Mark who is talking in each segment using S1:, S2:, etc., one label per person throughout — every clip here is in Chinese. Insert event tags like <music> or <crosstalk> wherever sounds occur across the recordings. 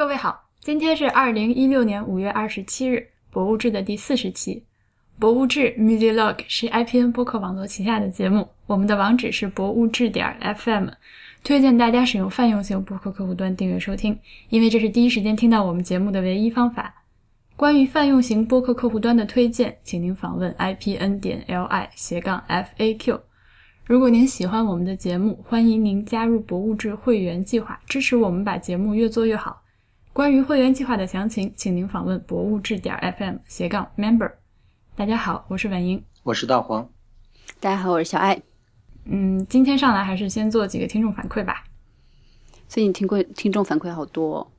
S1: 各位好，今天是二零一六年五月二十七日，《博物志》的第四十期。《博物志》Music Log 是 IPN 播客网络旗下的节目，我们的网址是博物志点 FM，推荐大家使用泛用型播客客户端订阅收听，因为这是第一时间听到我们节目的唯一方法。关于泛用型播客客户端的推荐，请您访问 IPN 点 LI 斜杠 FAQ。如果您喜欢我们的节目，欢迎您加入博物志会员计划，支持我们把节目越做越好。关于会员计划的详情，请您访问博物志点 FM 斜杠 Member。大家好，我是婉莹，
S2: 我是大黄，
S3: 大家好，我是小爱。
S1: 嗯，今天上来还是先做几个听众反馈吧。
S3: 最近听过听众反馈好多，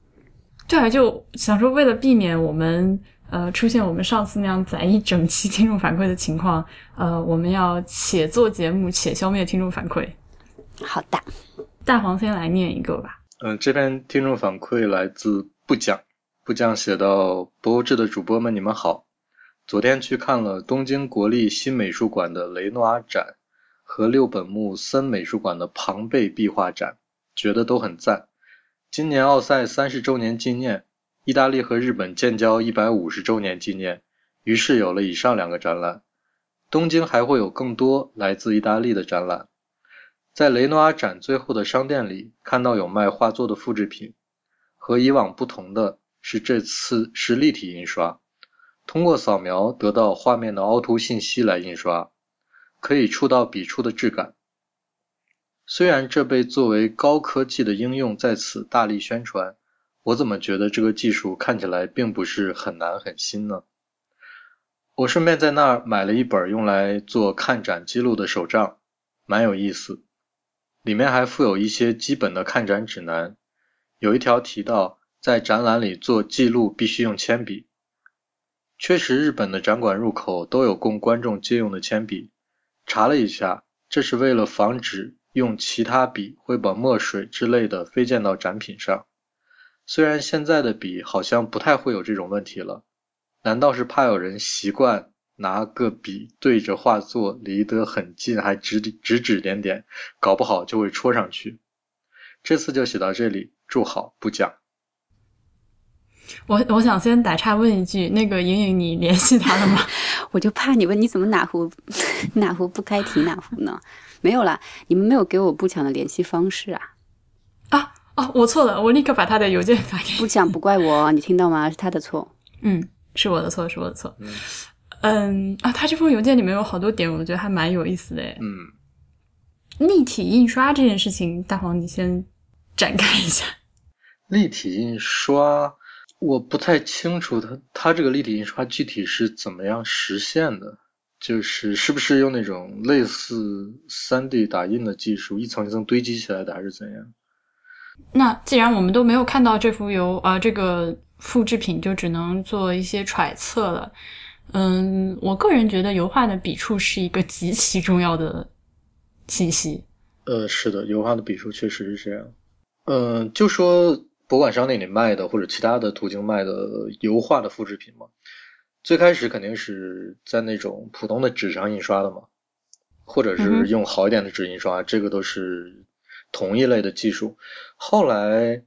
S1: 对啊，就想说为了避免我们呃出现我们上次那样攒一整期听众反馈的情况，呃，我们要且做节目且消灭听众反馈。
S3: 好的，
S1: 大黄先来念一个吧。
S2: 嗯，这篇听众反馈来自不讲，不讲写到博物志的主播们，你们好。昨天去看了东京国立新美术馆的雷诺阿展和六本木森美术馆的庞贝壁画展，觉得都很赞。今年奥赛三十周年纪念，意大利和日本建交一百五十周年纪念，于是有了以上两个展览。东京还会有更多来自意大利的展览。在雷诺阿展最后的商店里，看到有卖画作的复制品。和以往不同的是，这次是立体印刷，通过扫描得到画面的凹凸信息来印刷，可以触到笔触的质感。虽然这被作为高科技的应用在此大力宣传，我怎么觉得这个技术看起来并不是很难很新呢？我顺便在那儿买了一本用来做看展记录的手账，蛮有意思。里面还附有一些基本的看展指南，有一条提到在展览里做记录必须用铅笔。确实，日本的展馆入口都有供观众借用的铅笔。查了一下，这是为了防止用其他笔会把墨水之类的飞溅到展品上。虽然现在的笔好像不太会有这种问题了，难道是怕有人习惯？拿个笔对着画作离得很近，还指指指点点，搞不好就会戳上去。这次就写到这里，祝好不讲。
S1: 我我想先打岔问一句，那个莹莹，你联系他了吗？<laughs>
S3: 我就怕你问，你怎么哪壶 <laughs> 哪壶不开提哪壶呢？没有啦，你们没有给我不讲的联系方式啊？
S1: 啊哦，我错了，我立刻把他的邮件发给你。
S3: 不讲不怪我，你听到吗？是他的错。
S1: 嗯，是我的错，是我的错。嗯 <laughs> 啊，他这封邮件里面有好多点，我觉得还蛮有意思的。
S2: 嗯，
S1: 立体印刷这件事情，大黄你先展开一下。<laughs>
S2: 立体印刷，我不太清楚，它它这个立体印刷具体是怎么样实现的？就是是不是用那种类似三 D 打印的技术，一层一层堆积起来的，还是怎样？
S1: 那既然我们都没有看到这幅油啊，这个复制品，就只能做一些揣测了。嗯，我个人觉得油画的笔触是一个极其重要的信息。
S2: 呃，是的，油画的笔触确实是这样。嗯，就说博物馆商店里卖的或者其他的途径卖的油画的复制品嘛，最开始肯定是在那种普通的纸上印刷的嘛，或者是用好一点的纸印刷，这个都是同一类的技术。后来。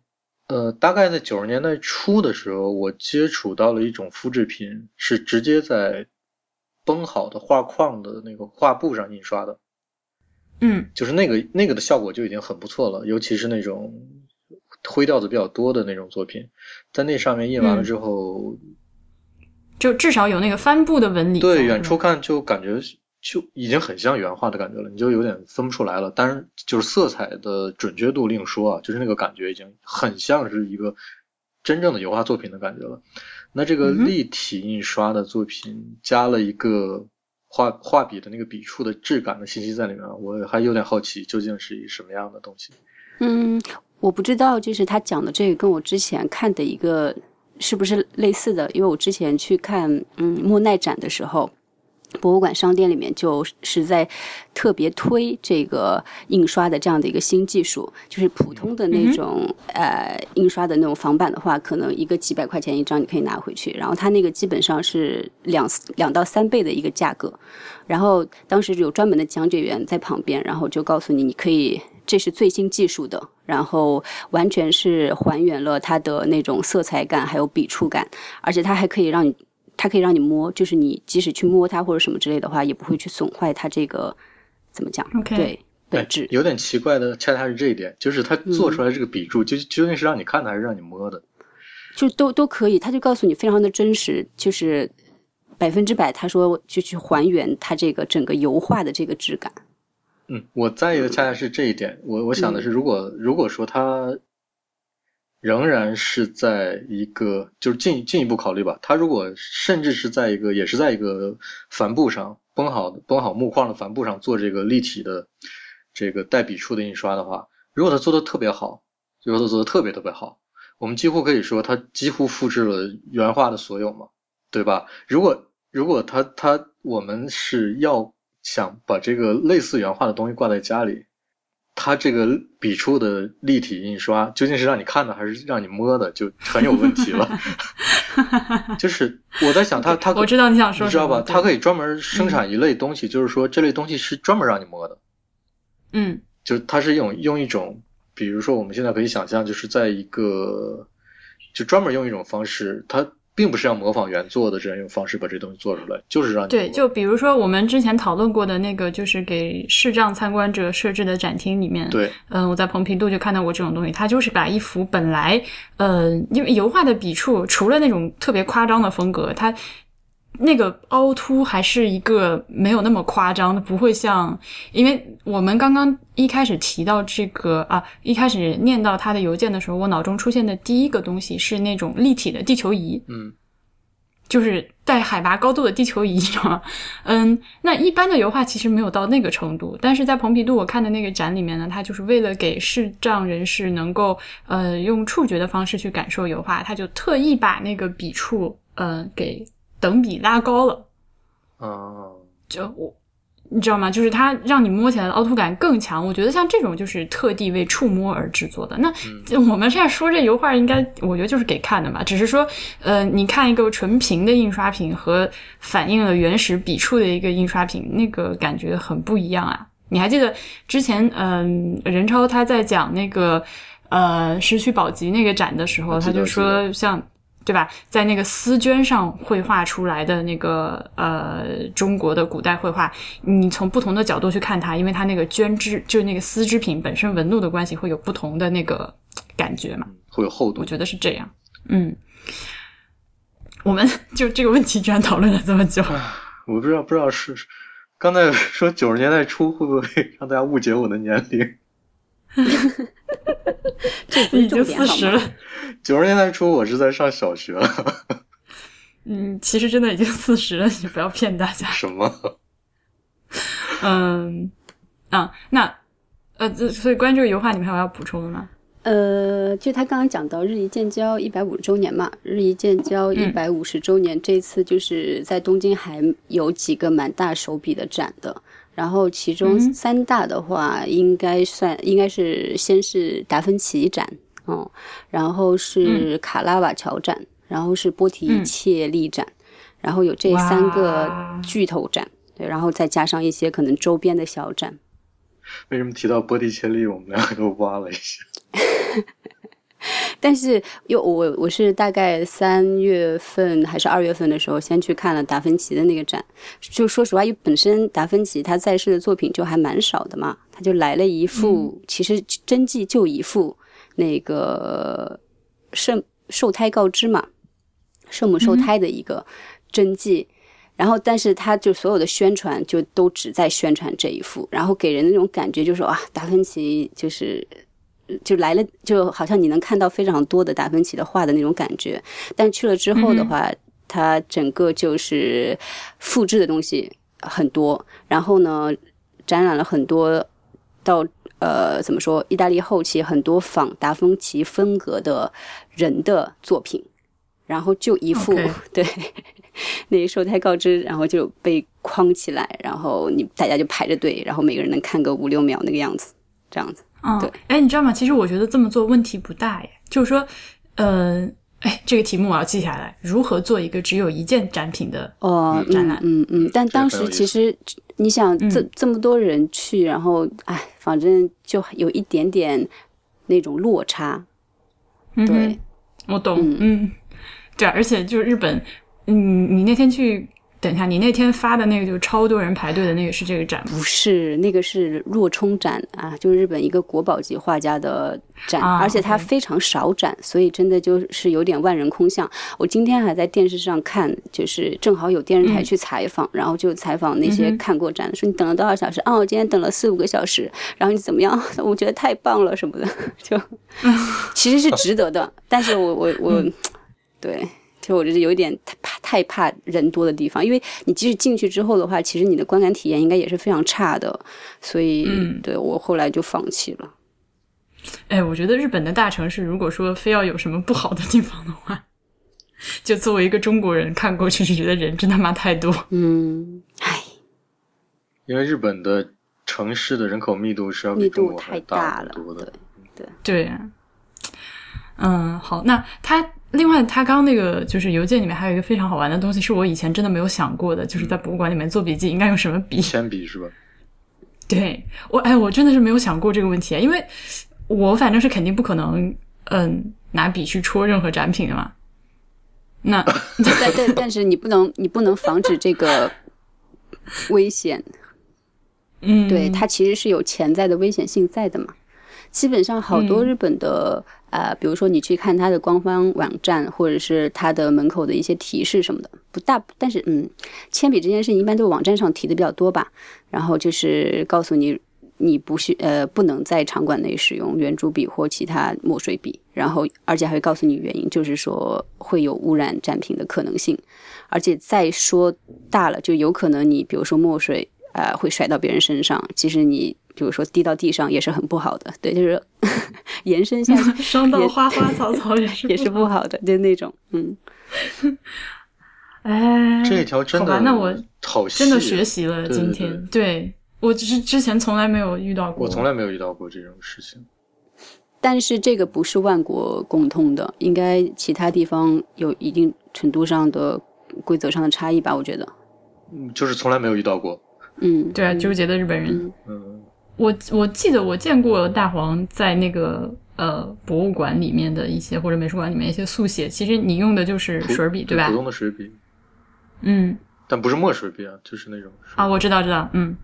S2: 呃，大概在九十年代初的时候，我接触到了一种复制品，是直接在绷好的画框的那个画布上印刷的。
S1: 嗯，
S2: 就是那个那个的效果就已经很不错了，尤其是那种灰调子比较多的那种作品，在那上面印完了之后，
S1: 就至少有那个帆布的纹理。
S2: 对，远处看就感觉。就已经很像原画的感觉了，你就有点分不出来了。但是就是色彩的准确度另说啊，就是那个感觉已经很像是一个真正的油画作品的感觉了。那这个立体印刷的作品加了一个画画笔的那个笔触的质感的信息在里面，我还有点好奇究竟是一什么样的东西。
S3: 嗯，我不知道，就是他讲的这个跟我之前看的一个是不是类似的？因为我之前去看嗯莫奈展的时候。博物馆商店里面就是在特别推这个印刷的这样的一个新技术，就是普通的那种呃印刷的那种仿版的话，可能一个几百块钱一张你可以拿回去，然后它那个基本上是两两到三倍的一个价格。然后当时有专门的讲解员在旁边，然后就告诉你你可以这是最新技术的，然后完全是还原了它的那种色彩感还有笔触感，而且它还可以让你，它可以让你摸，就是你即使去摸它或者什么之类的话，也不会去损坏它这个怎么讲对本质。
S2: 有点奇怪的，恰恰是这一点，就是他做出来这个笔触，究究竟是让你看的还是让你摸的？
S3: 就都都可以，他就告诉你非常的真实，就是百分之百，他说就去还原它这个整个油画的这个质感。
S2: 嗯，我在意的恰恰是这一点。我我想的是，如果如果说他仍然是在一个就是进进一步考虑吧，他如果甚至是在一个也是在一个帆布上绷好绷好木框的帆布上做这个立体的这个带笔触的印刷的话，如果他做的特别好，如果他做的特别特别好，我们几乎可以说他几乎复制了原画的所有嘛，对吧？如果如果他他我们是要想把这个类似原画的东西挂在家里，它这个笔触的立体印刷究竟是让你看的还是让你摸的，就很有问题了。<laughs> 就是我在想它它
S1: 我知道你想说
S2: 你知道吧？它可以专门生产一类东西，就是说这类东西是专门让你摸的，
S1: 嗯
S2: 就它是用用一种，比如说我们现在可以想象，就是在一个就专门用一种方式，它并不是要模仿原作的这样一种方式把这东西做出来，就是让你
S1: 对，就比如说我们之前讨论过的那个，就是给视障参观者设置的展厅里面，
S2: 对
S1: 嗯，我在蓬皮杜就看到过这种东西，它就是把一幅本来，呃，因为油画的笔触，除了那种特别夸张的风格，它那个凹凸还是一个没有那么夸张的，不会像，因为我们刚刚一开始提到这个啊，一开始念到他的邮件的时候，我脑中出现的第一个东西是那种立体的地球仪，
S2: 嗯
S1: 就是带海拔高度的地球仪，你知道吗？嗯，那一般的油画其实没有到那个程度，但是在蓬皮杜我看的那个展里面呢，他就是为了给视障人士能够呃用触觉的方式去感受油画，他就特意把那个笔触呃给等比拉高了。
S2: 哦，
S1: 就我，你知道吗？就是它让你摸起来的凹凸感更强。我觉得像这种就是特地为触摸而制作的。那、<laughs> 我们现在说这油画，应该我觉得就是给看的嘛。只是说，呃，你看一个纯平的印刷品和反映了原始笔触的一个印刷品，那个感觉很不一样啊。你还记得之前，嗯、任超他在讲那个呃石渠宝笈那个展的时候，他就说像。对吧？在那个丝绢上绘画出来的那个呃中国的古代绘画，你从不同的角度去看它，因为它那个绢织就是那个丝织品本身纹路的关系，会有不同的那个感觉嘛。
S2: 会有厚度
S1: 我。觉得是这样。嗯，我们就这个问题居然讨论了这么久。
S2: 我不知道，不知道是是刚才说九十年代初会不会让大家误解我的年龄？<laughs>
S3: 这
S1: 已经？四十了，
S2: 九十年代初我是在上小学，<laughs>
S1: 嗯，其实真的已经四十了，你不要骗大家。
S2: 什么？
S1: 嗯，啊，那呃，这所以关于这个油画，你们还有要补充的吗？
S3: 呃，就他刚刚讲到日裔建交一百五十周年嘛，日裔建交一百五十周年，这次就是在东京还有几个蛮大手笔的展的。然后其中
S1: 嗯
S3: 三大的话，应该算应该是先是达芬奇展，嗯，然后是卡拉瓦乔展，然后是波提切利展，然后有这三个巨头展，对，然后再加上一些可能周边的小展。
S2: 为什么提到波提切利，我们两个都挖了一下？<laughs>
S3: 但是又我我是大概三月份还是二月份的时候，先去看了达芬奇的那个展。就说实话，因为本身达芬奇他在世的作品就还蛮少的嘛，他就来了一幅，其实真迹就一幅那个圣受胎告知嘛，圣母受胎的一个真迹。然后，但是他就所有的宣传就都只在宣传这一幅，然后给人那种感觉就是啊，达芬奇就是就来了，就好像你能看到非常多的达芬奇的画的那种感觉。但去了之后的话，他整个就是复制的东西很多，然后呢，展览了很多到呃怎么说，意大利后期很多仿达芬奇风格的人的作品，然后就一
S1: 副 <laughs>
S3: 对。那一受胎告知，然后就被框起来，然后你大家就排着队，然后每个人能看个五六秒那个样子，这样子。
S1: 嗯，
S3: 对，
S1: 哎，你知道吗？其实我觉得这么做问题不大耶。就是说，呃哎，这个题目我要记下来，如何做一个只有一件展品的
S3: 哦，
S1: 展览？
S3: 嗯嗯，但当时其实你想这这么多人去，然后哎，反正就有一点点那种落差。对，
S1: 我懂，嗯，对，而且就是日本，嗯，你那天去。等一下，你那天发的那个就超多人排队的那个是这个展吗？
S3: 不是，那个是若冲展啊，就是日本一个国宝级画家的展，而且它非常少展，所以真的就是有点万人空巷。我今天还在电视上看，就是正好有电视台去采访，然后就采访那些看过展，说你等了多少小时？啊，我今天等了四五个小时。然后你怎么样？<laughs> 我觉得太棒了什么的，就 <laughs> 其实是值得的。但是我我我，对。其实我觉得有一点太怕太怕人多的地方，因为你即使进去之后的话，其实你的观感体验应该也是非常差的，所以，嗯，对我后来就放弃了。
S1: 哎，我觉得日本的大城市，如果说非要有什么不好的地方的话，就作为一个中国人看过去就觉得人真他妈太多。
S3: 嗯，唉，
S2: 因为日本的城市的人口密度是要
S3: 比
S2: 中国
S3: 太大了，
S2: 对
S3: 对
S1: 对。嗯，好，那他。另外，他刚刚那个就是邮件里面还有一个非常好玩的东西，是我以前真的没有想过的，就是在博物馆里面做笔记应该用什么笔？
S2: 铅笔是吧？
S1: 对我，哎，我真的是没有想过这个问题，因为我反正是肯定不可能，嗯，拿笔去戳任何展品的嘛。那
S3: 但但但是你不能，你不能防止这个危险。
S1: 嗯，
S3: 对，它其实是有潜在的危险性在的嘛。基本上好多日本的。呃，比如说你去看它的官方网站，或者是它的门口的一些提示什么的，不大，但是嗯，铅笔这件事情一般都是网站上提的比较多吧。然后就是告诉你，你不是呃不能在场馆内使用圆珠笔或其他墨水笔，然后而且还会告诉你原因，就是说会有污染展品的可能性。而且再说大了，就有可能你比如说墨水呃会甩到别人身上，其实你。比如说滴到地上也是很不好的，对，就是延伸下去 <laughs>
S1: 伤到花花 <laughs> 草草也是
S3: 也是不好。的，就那种，嗯，<laughs>
S1: 哎，
S2: 这一条真的，
S1: 那我
S2: 好
S1: 真的学习了今天，对我只是之前从来没有遇到过，
S2: 我从来没有遇到过这种事情。
S3: 但是这个不是万国共通的，应该其他地方有一定程度上的规则上的差异吧？我觉得，
S2: 嗯，就是从来没有遇到过，
S3: 嗯，
S1: 对啊，纠结的日本
S2: 人，嗯。
S1: 我我记得我见过大黄在那个呃博物馆里面的一些或者美术馆里面一些速写，其实你用的就是水笔
S2: 对
S1: 吧？
S2: 普通的水笔，
S1: 嗯，
S2: 但不是墨水笔啊，就是那种
S1: 啊，我知道知道，嗯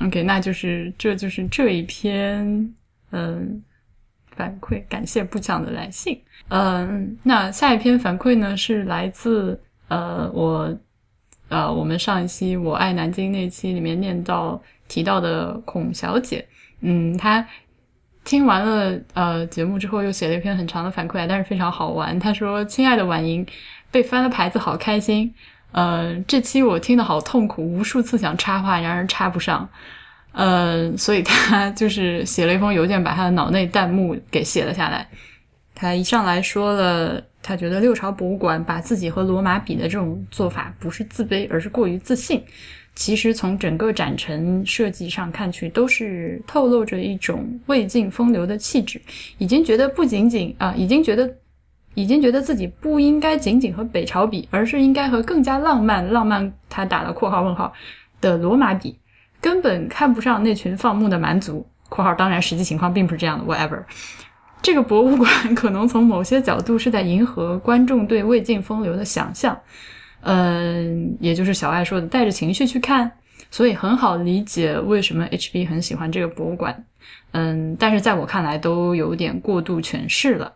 S1: ，OK，那就是这就是这一篇嗯反馈，感谢不讲的来信，嗯，那下一篇反馈呢是来自呃我呃我们上一期我爱南京那期里面念到。提到的孔小姐，嗯，她听完了呃节目之后，又写了一篇很长的反馈，但是非常好玩。她说：“亲爱的婉莹，被翻了牌子，好开心。呃，这期我听的好痛苦，无数次想插话，然而插不上。呃，所以她就是写了一封邮件，把她的脑内弹幕给写了下来。她一上来说了，她觉得六朝博物馆把自己和罗马比的这种做法，不是自卑，而是过于自信。”其实从整个展陈设计上看去，都是透露着一种魏晋风流的气质。已经觉得不仅仅啊，已经觉得，已经觉得自己不应该仅仅和北朝比，而是应该和更加浪漫、浪漫他打了括号问号的罗马比，根本看不上那群放牧的蛮族。括号当然实际情况并不是这样的。Whatever，这个博物馆 <laughs> 可能从某些角度是在迎合观众对魏晋风流的想象。嗯，也就是小爱说的，带着情绪去看，所以很好理解为什么 HB 很喜欢这个博物馆。嗯，但是在我看来都有点过度诠释了。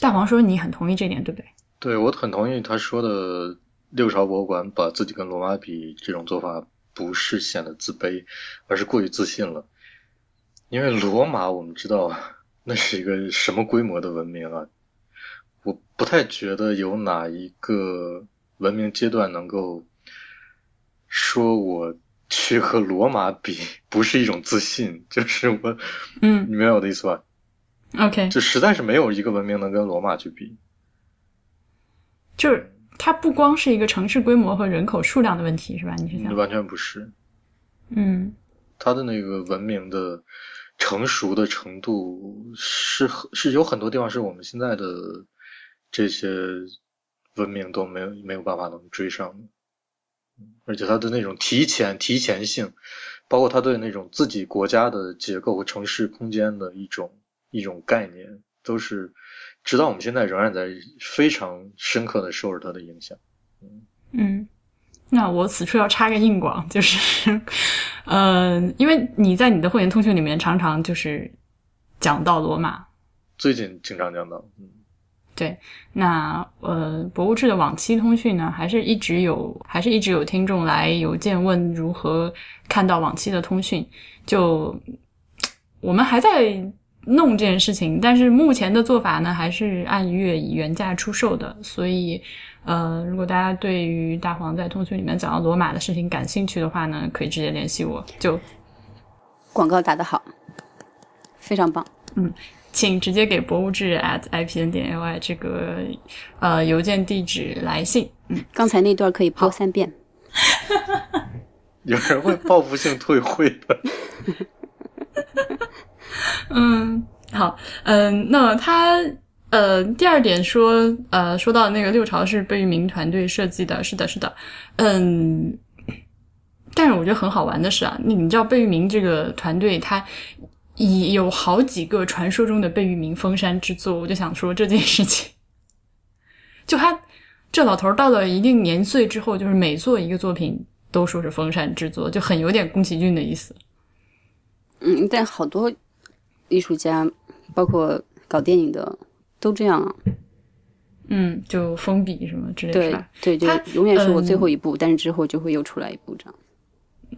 S1: 大黄说你很同意这点，对不对？
S2: 对，我很同意他说的，六朝博物馆把自己跟罗马比这种做法，不是显得自卑，而是过于自信了。因为罗马我们知道，那是一个什么规模的文明啊？我不太觉得有哪一个文明阶段能够说我去和罗马比不是一种自信，就是我，
S1: 嗯，
S2: 你明白我的意思吧
S1: ？OK，
S2: 就实在是没有一个文明能跟罗马去比。
S1: 就是它不光是一个城市规模和人口数量的问题，是吧？你是想？
S2: 完全不是。
S1: 嗯，
S2: 它的那个文明的成熟的程度是是有很多地方是我们现在的。这些文明都没有没有办法能追上的。而且它的那种提前提前性，包括它对那种自己国家的结构和城市空间的一种一种概念，都是直到我们现在仍然在非常深刻的受着它的影响。
S1: 嗯，那我此处要插个硬广，就是，呃，因为你在你的会员通讯里面常常就是讲到罗马，
S2: 最近经常讲到，嗯。
S1: 对，那呃，博物志的往期通讯呢，还是一直有，还是一直有听众来邮件问如何看到往期的通讯。就我们还在弄这件事情，但是目前的做法呢，还是按月以原价出售的。所以，呃，如果大家对于大黄在通讯里面讲到罗马的事情感兴趣的话呢，可以直接联系我。就
S3: 广告打得好，非常棒，
S1: 嗯。请直接给博物志 at ipn 点 ly 这个呃邮件地址来信。
S3: 嗯，刚才那段可以播三遍。<laughs>
S2: 有人会报复性退会的。<laughs>
S1: 嗯，好，嗯，那他呃第二点说呃说到那个六朝是贝聿铭团队设计的，是的，是的，嗯，但是我觉得很好玩的是啊，你你知道贝聿铭这个团队他。已有好几个传说中的贝聿铭封山之作，我就想说这件事情。<laughs> 就他这老头到了一定年岁之后，就是每做一个作品都说是封山之作，就很有点宫崎骏的意思。
S3: 嗯，但好多艺术家，包括搞电影的，都这样啊。
S1: 嗯，就封笔什么之类
S3: 的。对对，就永远是我最后一部，但是之后就会又出来一部这样。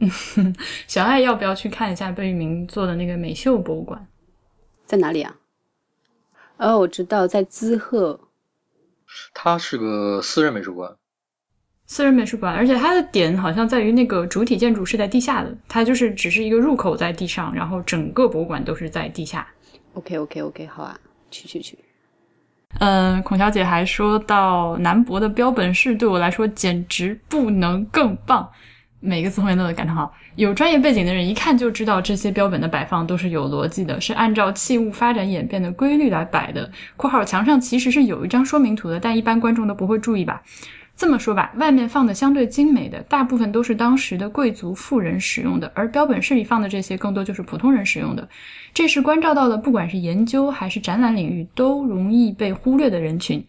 S3: <laughs>
S1: 小爱要不要去看一下贝聿铭做的那个美秀博物馆？
S3: 在哪里啊？哦，我知道，在滋贺。
S2: 它是个私人美术馆。
S1: 私人美术馆，而且它的点好像在于那个主体建筑是在地下的，它就是只是一个入口在地上，然后整个博物馆都是在地下。
S3: OK，OK，OK，好啊，去去去。
S1: 嗯，孔小姐还说到南博的标本室对我来说简直不能更棒。每个词汇都能感叹号。有专业背景的人一看就知道，这些标本的摆放都是有逻辑的，是按照器物发展演变的规律来摆的。（括号墙上其实是有一张说明图的，但一般观众都不会注意吧？）这么说吧，外面放的相对精美的，大部分都是当时的贵族富人使用的，而标本室里放的这些更多就是普通人使用的。这是关照到了，不管是研究还是展览领域都容易被忽略的人群。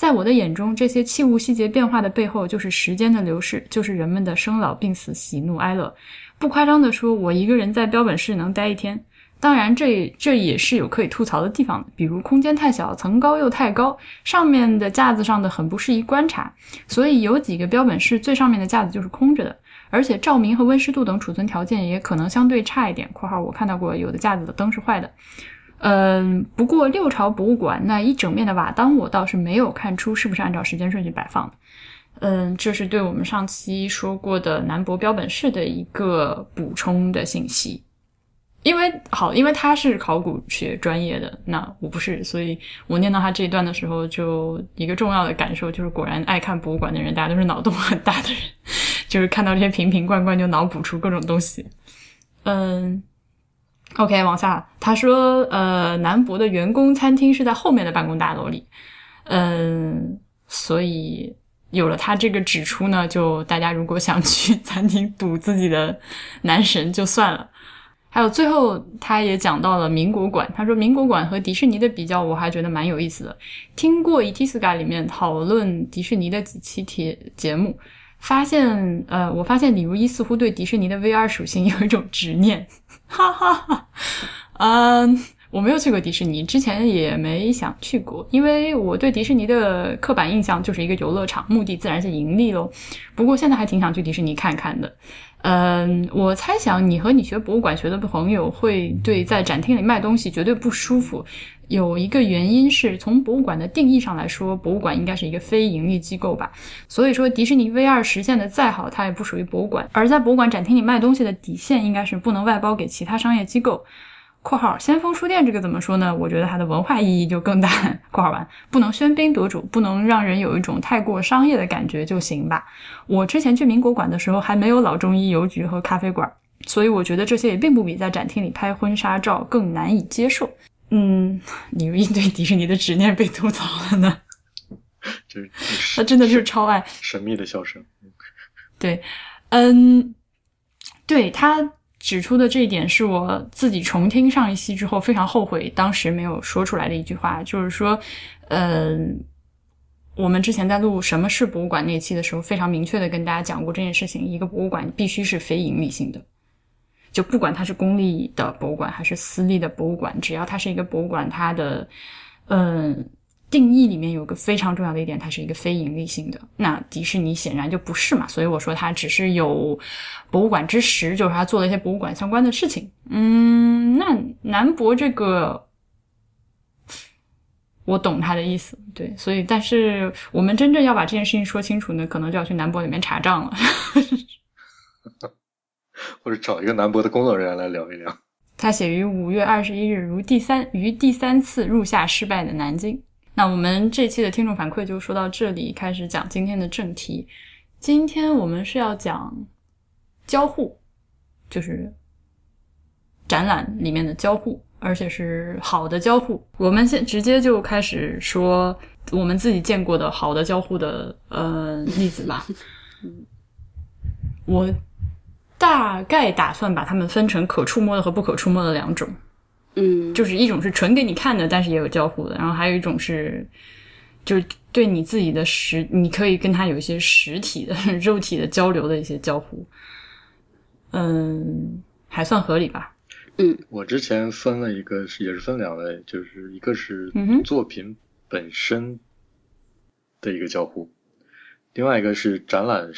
S1: 在我的眼中，这些器物细节变化的背后，就是时间的流逝，就是人们的生老病死、喜怒哀乐。不夸张地说，我一个人在标本室能待一天。当然，这这也是有可以吐槽的地方，比如空间太小，层高又太高，上面的架子上的很不适宜观察。所以有几个标本室最上面的架子就是空着的，而且照明和温湿度等储存条件也可能相对差一点。（括号我看到过有的架子的灯是坏的。）嗯，不过六朝博物馆那一整面的瓦当，我倒是没有看出是不是按照时间顺序摆放的。嗯，这是对我们上期说过的南博标本室的一个补充的信息。因为好，因为他是考古学专业的，那我不是，所以我念到他这一段的时候，就一个重要的感受就是，果然爱看博物馆的人，大家都是脑洞很大的人，就是看到这些瓶瓶罐罐就脑补出各种东西。嗯。OK，往下，他说，呃，南博的员工餐厅是在后面的办公大楼里，嗯，所以有了他这个指出呢，就大家如果想去餐厅赌自己的男神就算了。还有最后，他也讲到了民国馆，他说民国馆和迪士尼的比较，我还觉得蛮有意思的。听过 Etiska 里面讨论迪士尼的几期节节目。发现，呃，我发现李如一似乎对迪士尼的 VR 属性有一种执念，哈哈哈。嗯，我没有去过迪士尼，之前也没想去过，因为我对迪士尼的刻板印象就是一个游乐场，目的自然是盈利喽。不过现在还挺想去迪士尼看看的。嗯，我猜想你和你学博物馆学的朋友会对在展厅里卖东西绝对不舒服。有一个原因是从博物馆的定义上来说，博物馆应该是一个非盈利机构吧。所以说，迪士尼 VR 实现的再好，它也不属于博物馆。而在博物馆展厅里卖东西的底线，应该是不能外包给其他商业机构。（括号先锋书店这个怎么说呢？我觉得它的文化意义就更大。）（括号完） <laughs> 不能喧宾夺主，不能让人有一种太过商业的感觉就行吧。我之前去民国馆的时候，还没有老中医邮局和咖啡馆，所以我觉得这些也并不比在展厅里拍婚纱照更难以接受。嗯，李如一对迪士尼的执念被吐槽了呢。
S2: 就是
S1: 他真的是超爱
S2: 神秘的笑声。
S1: 对，嗯，对他指出的这一点是我自己重听上一期之后非常后悔当时没有说出来的一句话，就是说，嗯，我们之前在录什么是博物馆那期的时候，非常明确的跟大家讲过这件事情：一个博物馆必须是非盈利性的，就不管它是公立的博物馆还是私立的博物馆，只要它是一个博物馆，它的嗯。定义里面有个非常重要的一点，它是一个非盈利性的。那迪士尼显然就不是嘛，所以我说它只是有博物馆之实，就是他做了一些博物馆相关的事情。嗯，那南博这个，我懂他的意思，对，所以但是我们真正要把这件事情说清楚呢，可能就要去南博里面查账了，<laughs>
S2: 或者找一个南博的工作人员来聊一聊。
S1: 他写于五月二十一日，如第三于第三次入夏失败的南京。那我们这期的听众反馈就说到这里，开始讲今天的正题。今天我们是要讲交互，就是展览里面的交互，而且是好的交互。我们先直接就开始说我们自己见过的好的交互的呃例子吧。<laughs> 我大概打算把它们分成可触摸的和不可触摸的两种。
S3: 嗯，
S1: 就是一种是纯给你看的，但是也有交互的，然后还有一种是，就是对你自己的实，你可以跟他有一些实体的、<laughs> 肉体的交流的一些交互，嗯，还算合理吧。
S3: 嗯，
S2: 我之前分了一个，也是分两类，就是一个是作品本身的一个交互，另外一个是展览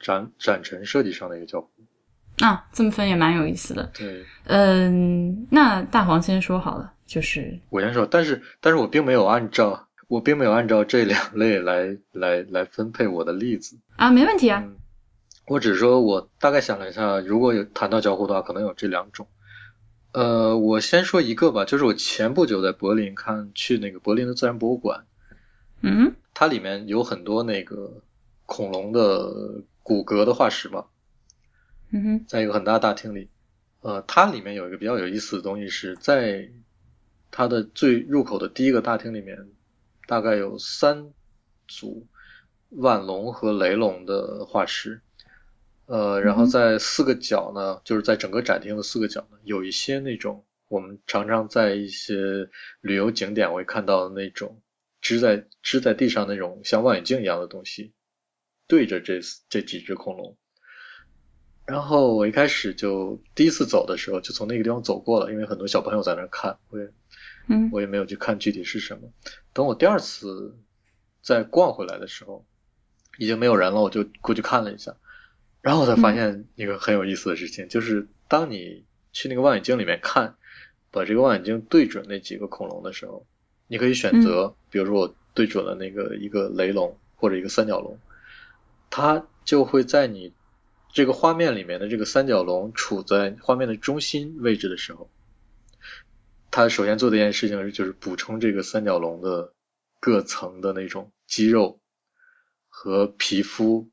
S2: 展展陈设计上的一个交互。
S1: 啊，这么分也蛮有意思的。
S2: 对，
S1: 嗯，那大黄先说好了，就是
S2: 我先说，但是但是我并没有按照我并没有按照这两类来来来分配我的例子
S1: 啊，没问题啊。
S2: 我只是说我大概想了一下，如果有谈到交互的话，可能有这两种。呃，我先说一个吧，就是我前不久在柏林看去那个柏林的自然博物馆，
S1: 嗯，
S2: 它里面有很多那个恐龙的骨骼的化石嘛。
S1: 嗯哼，
S2: 在一个很大的大厅里，呃，它里面有一个比较有意思的东西，是在它的最入口的第一个大厅里面，大概有三组腕龙和雷龙的化石，呃，然后在四个角呢，就是在整个展厅的四个角呢，有一些那种我们常常在一些旅游景点会看到的那种支在支在地上那种像望远镜一样的东西，对着这这几只恐龙。然后我一开始就第一次走的时候，就从那个地方走过了，因为很多小朋友在那看，我也，
S1: 嗯，
S2: 我也没有去看具体是什么。等我第二次再逛回来的时候，已经没有人了，我就过去看了一下，然后我才发现一个很有意思的事情，就是当你去那个望远镜里面看，把这个望远镜对准那几个恐龙的时候，你可以选择，比如说我对准了那个一个雷龙或者一个三角龙，它就会在你。这个画面里面的这个三角龙处在画面的中心位置的时候，他首先做的一件事情是，就是补充这个三角龙的各层的那种肌肉和皮肤，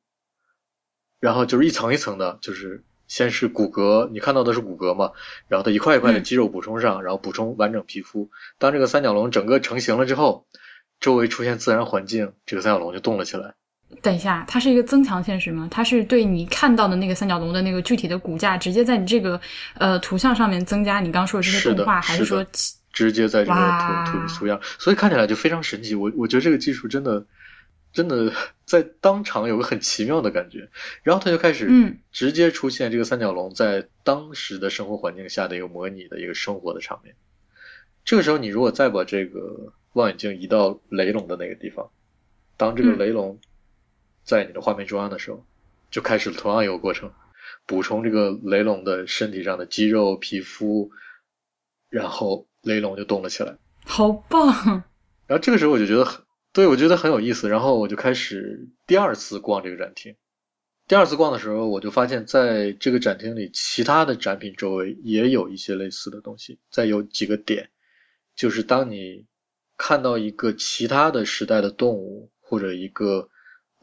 S2: 然后就是一层一层的，就是先是骨骼，你看到的是骨骼嘛，然后它一块一块的肌肉补充上，然后补充完整皮肤。当这个三角龙整个成型了之后，周围出现自然环境，这个三角龙就动了起来。
S1: 等一下，它是一个增强现实吗？它是对你看到的那个三角龙的那个具体的骨架，直接在你这个呃图像上面增加你刚说的这些动画，还
S2: 是
S1: 说
S2: 直接在这个图图图样？所以看起来就非常神奇。我我觉得这个技术真的真的在当场有个很奇妙的感觉。然后它就开始
S1: 嗯，
S2: 直接出现这个三角龙在当时的生活环境下的一个模拟的一个生活的场面。这个时候，你如果再把这个望远镜移到雷龙的那个地方，当这个雷龙。在你的画面中央的时候，就开始同样一个过程，补充这个雷龙的身体上的肌肉、皮肤，然后雷龙就动了起来，
S1: 好棒！
S2: 然后这个时候我就觉得很，对我觉得很有意思，然后我就开始第二次逛这个展厅。第二次逛的时候，我就发现在这个展厅里，其他的展品周围也有一些类似的东西。再有几个点，就是当你看到一个其他的时代的动物或者一个。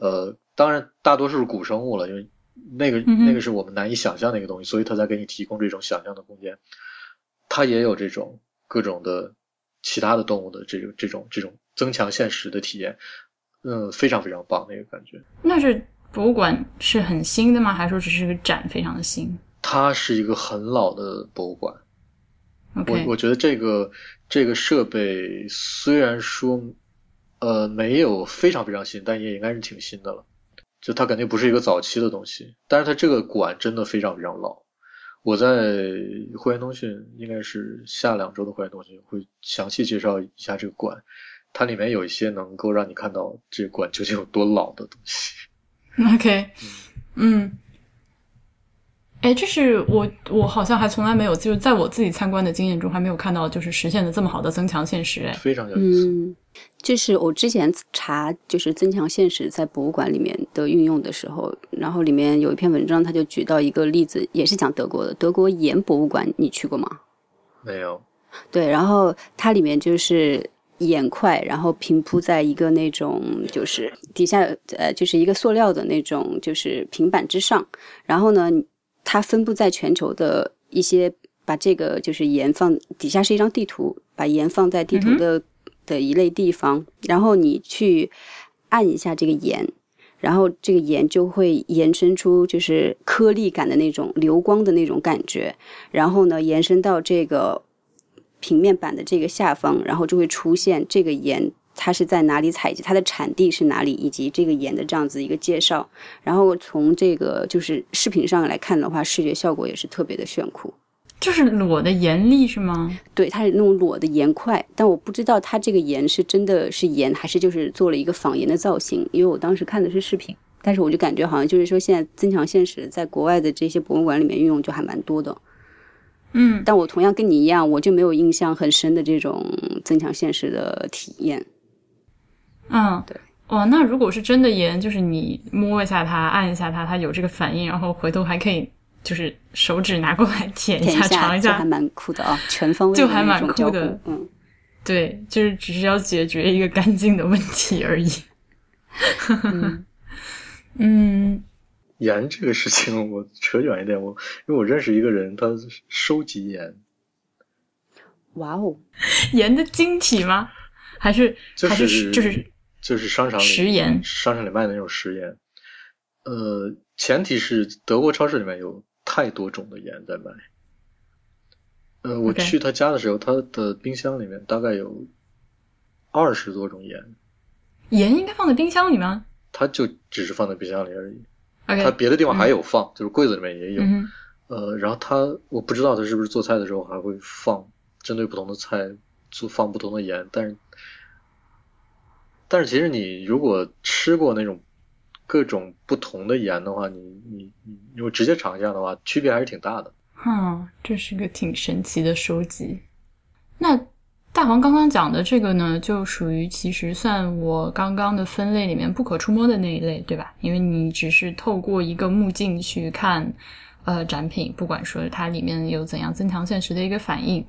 S2: 呃，当然，大多数是古生物了，因为那个那个是我们难以想象的一个东西，所以它才给你提供这种想象的空间。它也有这种各种的其他的动物的这种这种这种增强现实的体验。嗯，非常非常棒那个感觉。
S1: 那是博物馆是很新的吗？还是说只是个展非常的新
S2: 它是一个很老的博物馆，我我觉得这个这个设备虽然说呃没有非常非常新，但也应该是挺新的了。就它肯定不是一个早期的东西，但是它这个馆真的非常非常老。我在会员通讯应该是下两周的会员通讯会详细介绍一下这个馆，它里面有一些能够让你看到这个馆究竟有多老的东西。<laughs>
S1: OK，嗯，哎，这是我我好像还从来没有，就是在我自己参观的经验中还没有看到，就是实现的这么好的增强现实。哎，
S2: 非常有意思。
S3: 嗯，就是我之前查就是增强现实在博物馆里面的运用的时候，然后里面有一篇文章，他就举到一个例子，也是讲德国的，德国盐博物馆，你去过吗？
S2: 没有，
S3: 对，然后它里面就是盐块，然后平铺在一个那种就是底下呃就是一个塑料的那种就是平板之上，然后呢，它分布在全球的一些把这个就是盐放底下是一张地图，把盐放在地图的、的一类地方，然后你去按一下这个盐。然后这个盐就会延伸出就是颗粒感的那种流光的那种感觉，然后呢延伸到这个平面板的这个下方，然后就会出现这个盐它是在哪里采集，它的产地是哪里，以及这个盐的这样子一个介绍。然后从这个就是视频上来看的话，视觉效果也是特别的炫酷。
S1: 就是裸的盐粒是吗？
S3: 对，它是那种裸的盐块，但我不知道它这个盐是真的是盐，还是就是做了一个仿盐的造型。因为我当时看的是视频，但是我就感觉好像就是说现在增强现实在国外的这些博物馆里面运用就还蛮多的。
S1: 嗯，
S3: 但我同样跟你一样，我就没有印象很深的这种增强现实的体验。
S1: 嗯，
S3: 对。
S1: 哇，那如果是真的盐，就是你摸一下它，按一下它，它有这个反应，然后回头还可以就是手指拿过来舔一下、
S3: 舔一
S1: 尝一下
S3: 就还，蛮酷的啊，全方位的
S1: 就还蛮
S3: 那种交
S1: 酷的
S3: 互嗯，
S1: 对，就是只是要解决一个干净的问题而已。<laughs> 嗯
S2: 盐这个事情我扯远一点，我因为我认识一个人，他收集盐，
S3: 哇哦，
S1: 盐的晶体吗？还是、
S2: 就
S1: 还是
S2: 是
S1: 就是
S2: 就是商场里
S1: 食盐
S2: 商场里卖的那种食盐。呃，前提是德国超市里面有太多种的盐在卖。呃，我去他家的时候，他的冰箱里面大概有二十多种盐，
S1: 盐应该放在冰箱里吗
S2: 他就只是放在冰箱里而已。他别的地方还有放，就是柜子里面也有。
S1: 嗯
S2: 呃，然后他我不知道他是不是做菜的时候还会放针对不同的菜做放不同的盐，但是但是其实你如果吃过那种各种不同的盐的话，你你你如果直接尝一下的话，区别还是挺大的。
S1: 哼，这是个挺神奇的收集。那大黄刚刚讲的这个呢，就属于其实算我刚刚的分类里面不可触摸的那一类，对吧？因为你只是透过一个目镜去看，呃，展品，不管说它里面有怎样增强现实的一个反应。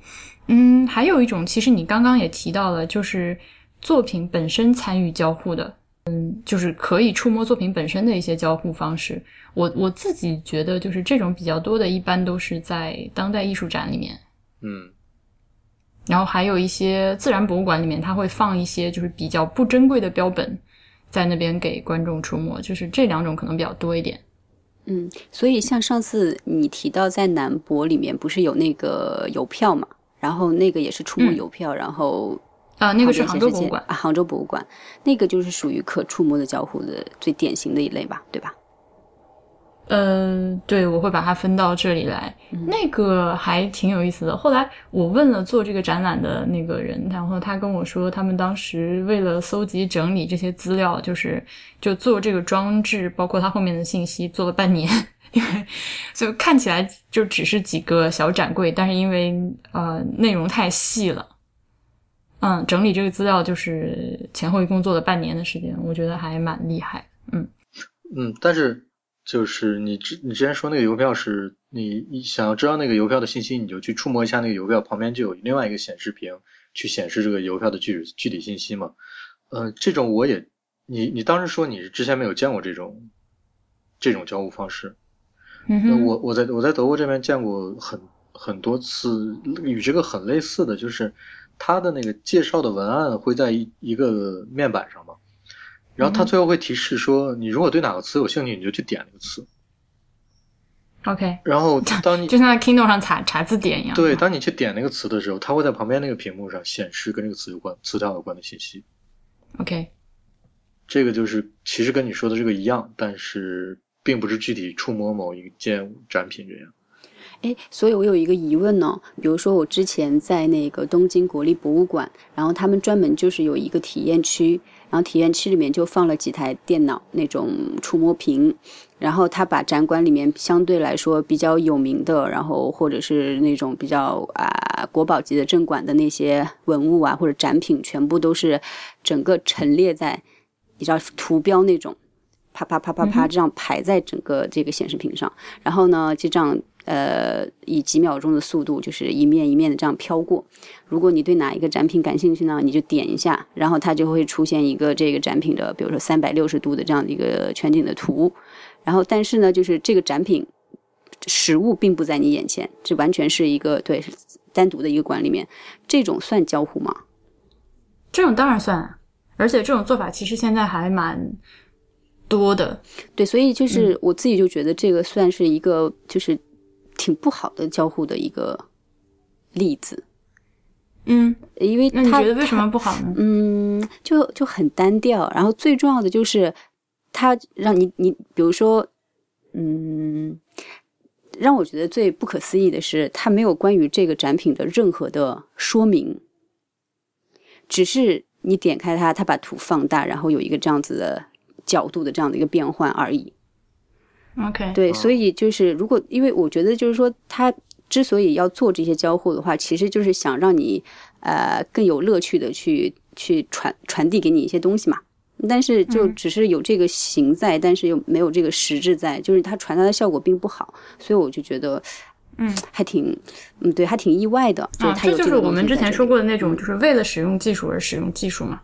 S1: 嗯，还有一种，其实你刚刚也提到了，就是作品本身参与交互的，嗯，就是可以触摸作品本身的一些交互方式。我我自己觉得，就是这种比较多的，一般都是在当代艺术展里面，
S2: 嗯
S1: 然后还有一些自然博物馆里面，它会放一些就是比较不珍贵的标本，在那边给观众触摸，就是这两种可能比较多一点。
S3: 嗯，所以像上次你提到在南博里面不是有那个邮票嘛，然后那个也是触摸
S1: 嗯
S3: 邮票，然后
S1: 啊、那个是杭州博物馆，
S3: 啊，杭州博物馆那个就是属于可触摸的交互的最典型的一类吧，对吧？
S1: 呃，对，我会把它分到这里来。
S3: 嗯
S1: 那个还挺有意思的。后来我问了做这个展览的那个人，然后他跟我说，他们当时为了搜集整理这些资料，就是就做这个装置，包括它后面的信息，做了半年。<laughs> 因为就看起来就只是几个小展柜，但是因为呃内容太细了，嗯，整理这个资料就是前后一共做了半年的时间，我觉得还蛮厉害。嗯
S2: 嗯，但是就是你之你之前说那个邮票是你你想要知道那个邮票的信息，你就去触摸一下那个邮票，旁边就有另外一个显示屏去显示这个邮票的具体具体信息嘛。呃，这种我也你你当时说你是之前没有见过这种这种交互方式。
S1: 嗯哼，
S2: 我我在我在德国这边见过很很多次与这个很类似的，就是它的那个介绍的文案会在一一个面板上嘛，然后它最后会提示说，你如果对哪个词有兴趣，你就去点那个词。
S1: OK，
S2: 然后 <laughs> 当你
S1: 就像在 Kindle 上查查字典一样。
S2: 对，当你去点那个词的时候，它会在旁边那个屏幕上显示跟这个词有关、词条有关的信息。
S1: OK，
S2: 这个就是其实跟你说的这个一样，但是并不是具体触摸某一件展品这样。
S3: 哎，所以我有一个疑问呢，比如说我之前在那个东京国立博物馆，然后他们专门就是有一个体验区，然后体验区里面就放了几台电脑那种触摸屏，然后他把展馆里面相对来说比较有名的，然后或者是那种比较啊国宝级的镇馆的那些文物啊或者展品，全部都是整个陈列在，你知道图标那种。啪啪啪啪啪，这样排在整个这个显示屏上，然后呢，就这样呃，以几秒钟的速度，就是一面一面的这样飘过。如果你对哪一个展品感兴趣呢，你就点一下，然后它就会出现一个这个展品的，比如说三百六十度的这样的一个全景的图。然后，但是呢，就是这个展品实物并不在你眼前，这完全是一个对单独的一个馆里面，这种算交互吗？
S1: 这种当然算，而且这种做法其实现在还蛮多的。
S3: 对，所以就是我自己就觉得这个算是一个就是挺不好的交互的一个例子，
S1: 嗯，
S3: 因为
S1: 那你觉得为什么不好呢？
S3: 嗯，就就很单调。然后最重要的就是，它让你你比如说，嗯，让我觉得最不可思议的是，它没有关于这个展品的任何的说明，只是你点开它，它把图放大，然后有一个这样子的角度的这样的一个变换而已。
S1: OK，
S3: 对，
S2: 哦
S3: 所以就是如果因为我觉得就是说，他之所以要做这些交互的话，其实就是想让你呃更有乐趣的去去传传递给你一些东西嘛。但是就
S1: 嗯。
S3: 只是有这个形在，但是又没有这个实质在，就是它传达的效果并不好，所以我就觉得，
S1: 嗯，
S3: 还挺，嗯，对，还挺意外的，就是
S1: 啊，
S3: 它有
S1: 这就是我们之前说过的那。种，就是为了使用技术而使用技术嘛。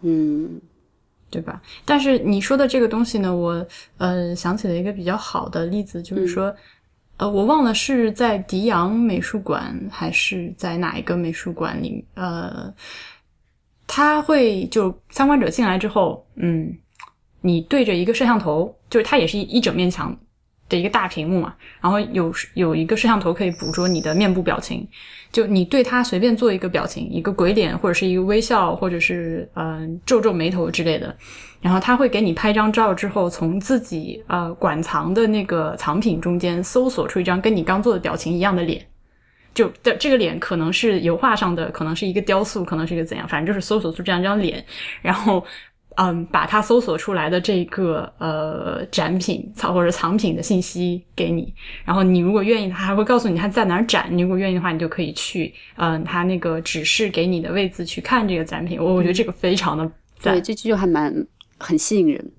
S3: 嗯
S1: 对吧？但是你说的这个东西呢，我呃想起了一个比较好的例子，就是说，呃，我忘了是在迪昂美术馆还是在哪一个美术馆里，呃，他会就参观者进来之后，嗯，你对着一个摄像头，就是它也是一一整面墙一个大屏幕嘛，然后有有一个摄像头可以捕捉你的面部表情，就你对他随便做一个表情，一个鬼脸或者是一个微笑，或者是嗯、皱皱眉头之类的，然后他会给你拍张照之后，从自己呃馆藏的那个藏品中间搜索出一张跟你刚做的表情一样的脸。就的这个脸可能是油画上的，可能是一个雕塑，可能是一个怎样，反正就是搜索出这样一张脸，然后嗯，把它搜索出来的这个呃展品藏或者藏品的信息给你，然后你如果愿意，他还会告诉你他在哪儿展。你如果愿意的话，你就可以去嗯，他那个指示给你的位置去看这个展品。我我觉得这个非常的赞
S3: 对，，这就还蛮很吸引人。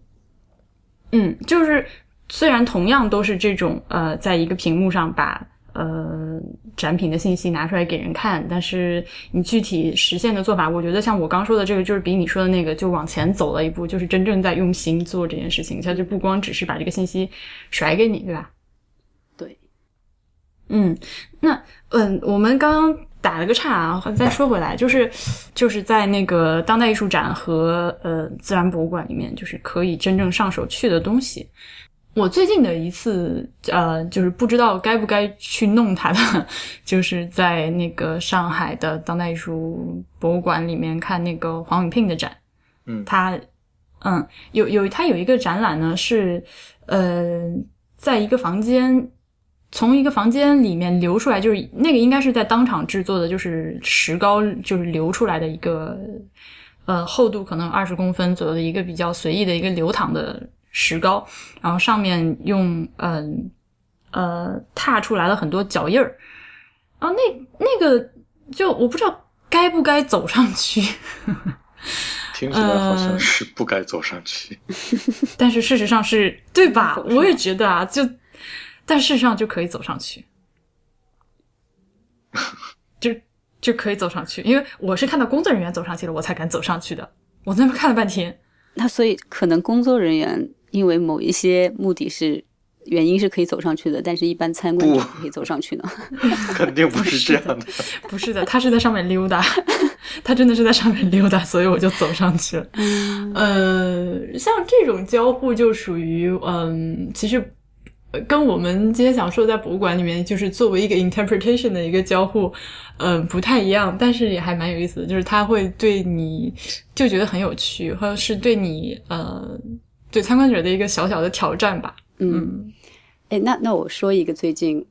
S1: 嗯，就是虽然同样都是这种呃，在一个屏幕上把呃展品的信息拿出来给人看，但是你具体实现的做法，我觉得像我刚说的这个，就是比你说的那个就往前走了一步，就是真正在用心做这件事情，它就不光只是把这个信息甩给你，对吧？
S3: 对，
S1: 嗯，那嗯，我们刚刚打了个岔啊，再说回来，就是就是在那个当代艺术展和呃自然博物馆里面，就是可以真正上手去的东西。我最近的一次呃，就是不知道该不该去弄它的，就是在那个上海的当代艺术博物馆里面看那个黄永聘的展。
S2: 嗯
S1: 他嗯有有他有一个展览呢，是呃在一个房间从一个房间里面流出来，就是那个应该是在当场制作的，就是石膏就是流出来的一个呃厚度可能二十公分左右的一个比较随意的一个流淌的石膏，然后上面用嗯呃踏出来了很多脚印儿，然后那那个就我不知道该不该走上去。<laughs>
S2: 听起来好
S1: 呃
S2: 像是不该走上去。<laughs>
S1: 但是事实上是对吧？我也觉得啊，就但事实上就可以走上去，<laughs> 就就可以走上去，因为我是看到工作人员走上去了，我才敢走上去的。我在那边看了半天，
S3: 那所以可能工作人员因为某一些目的是原因是可以走上去的，但是一般参观者不可以走上去呢。<laughs>
S2: 肯定不是这样的。
S1: 不是的，他是在上面溜达，<laughs> 他真的是在上面溜达，所以我就走上去了。呃，像这种交互就属于，嗯，其实呃跟我们今天想说在博物馆里面，就是作为一个 interpretation 的一个交互，嗯、不太一样，但是也还蛮有意思的，就是他会对你就觉得很有趣，或者是对你呃对参观者的一个小小的挑战吧。嗯。
S3: 哎，那那我说一个最近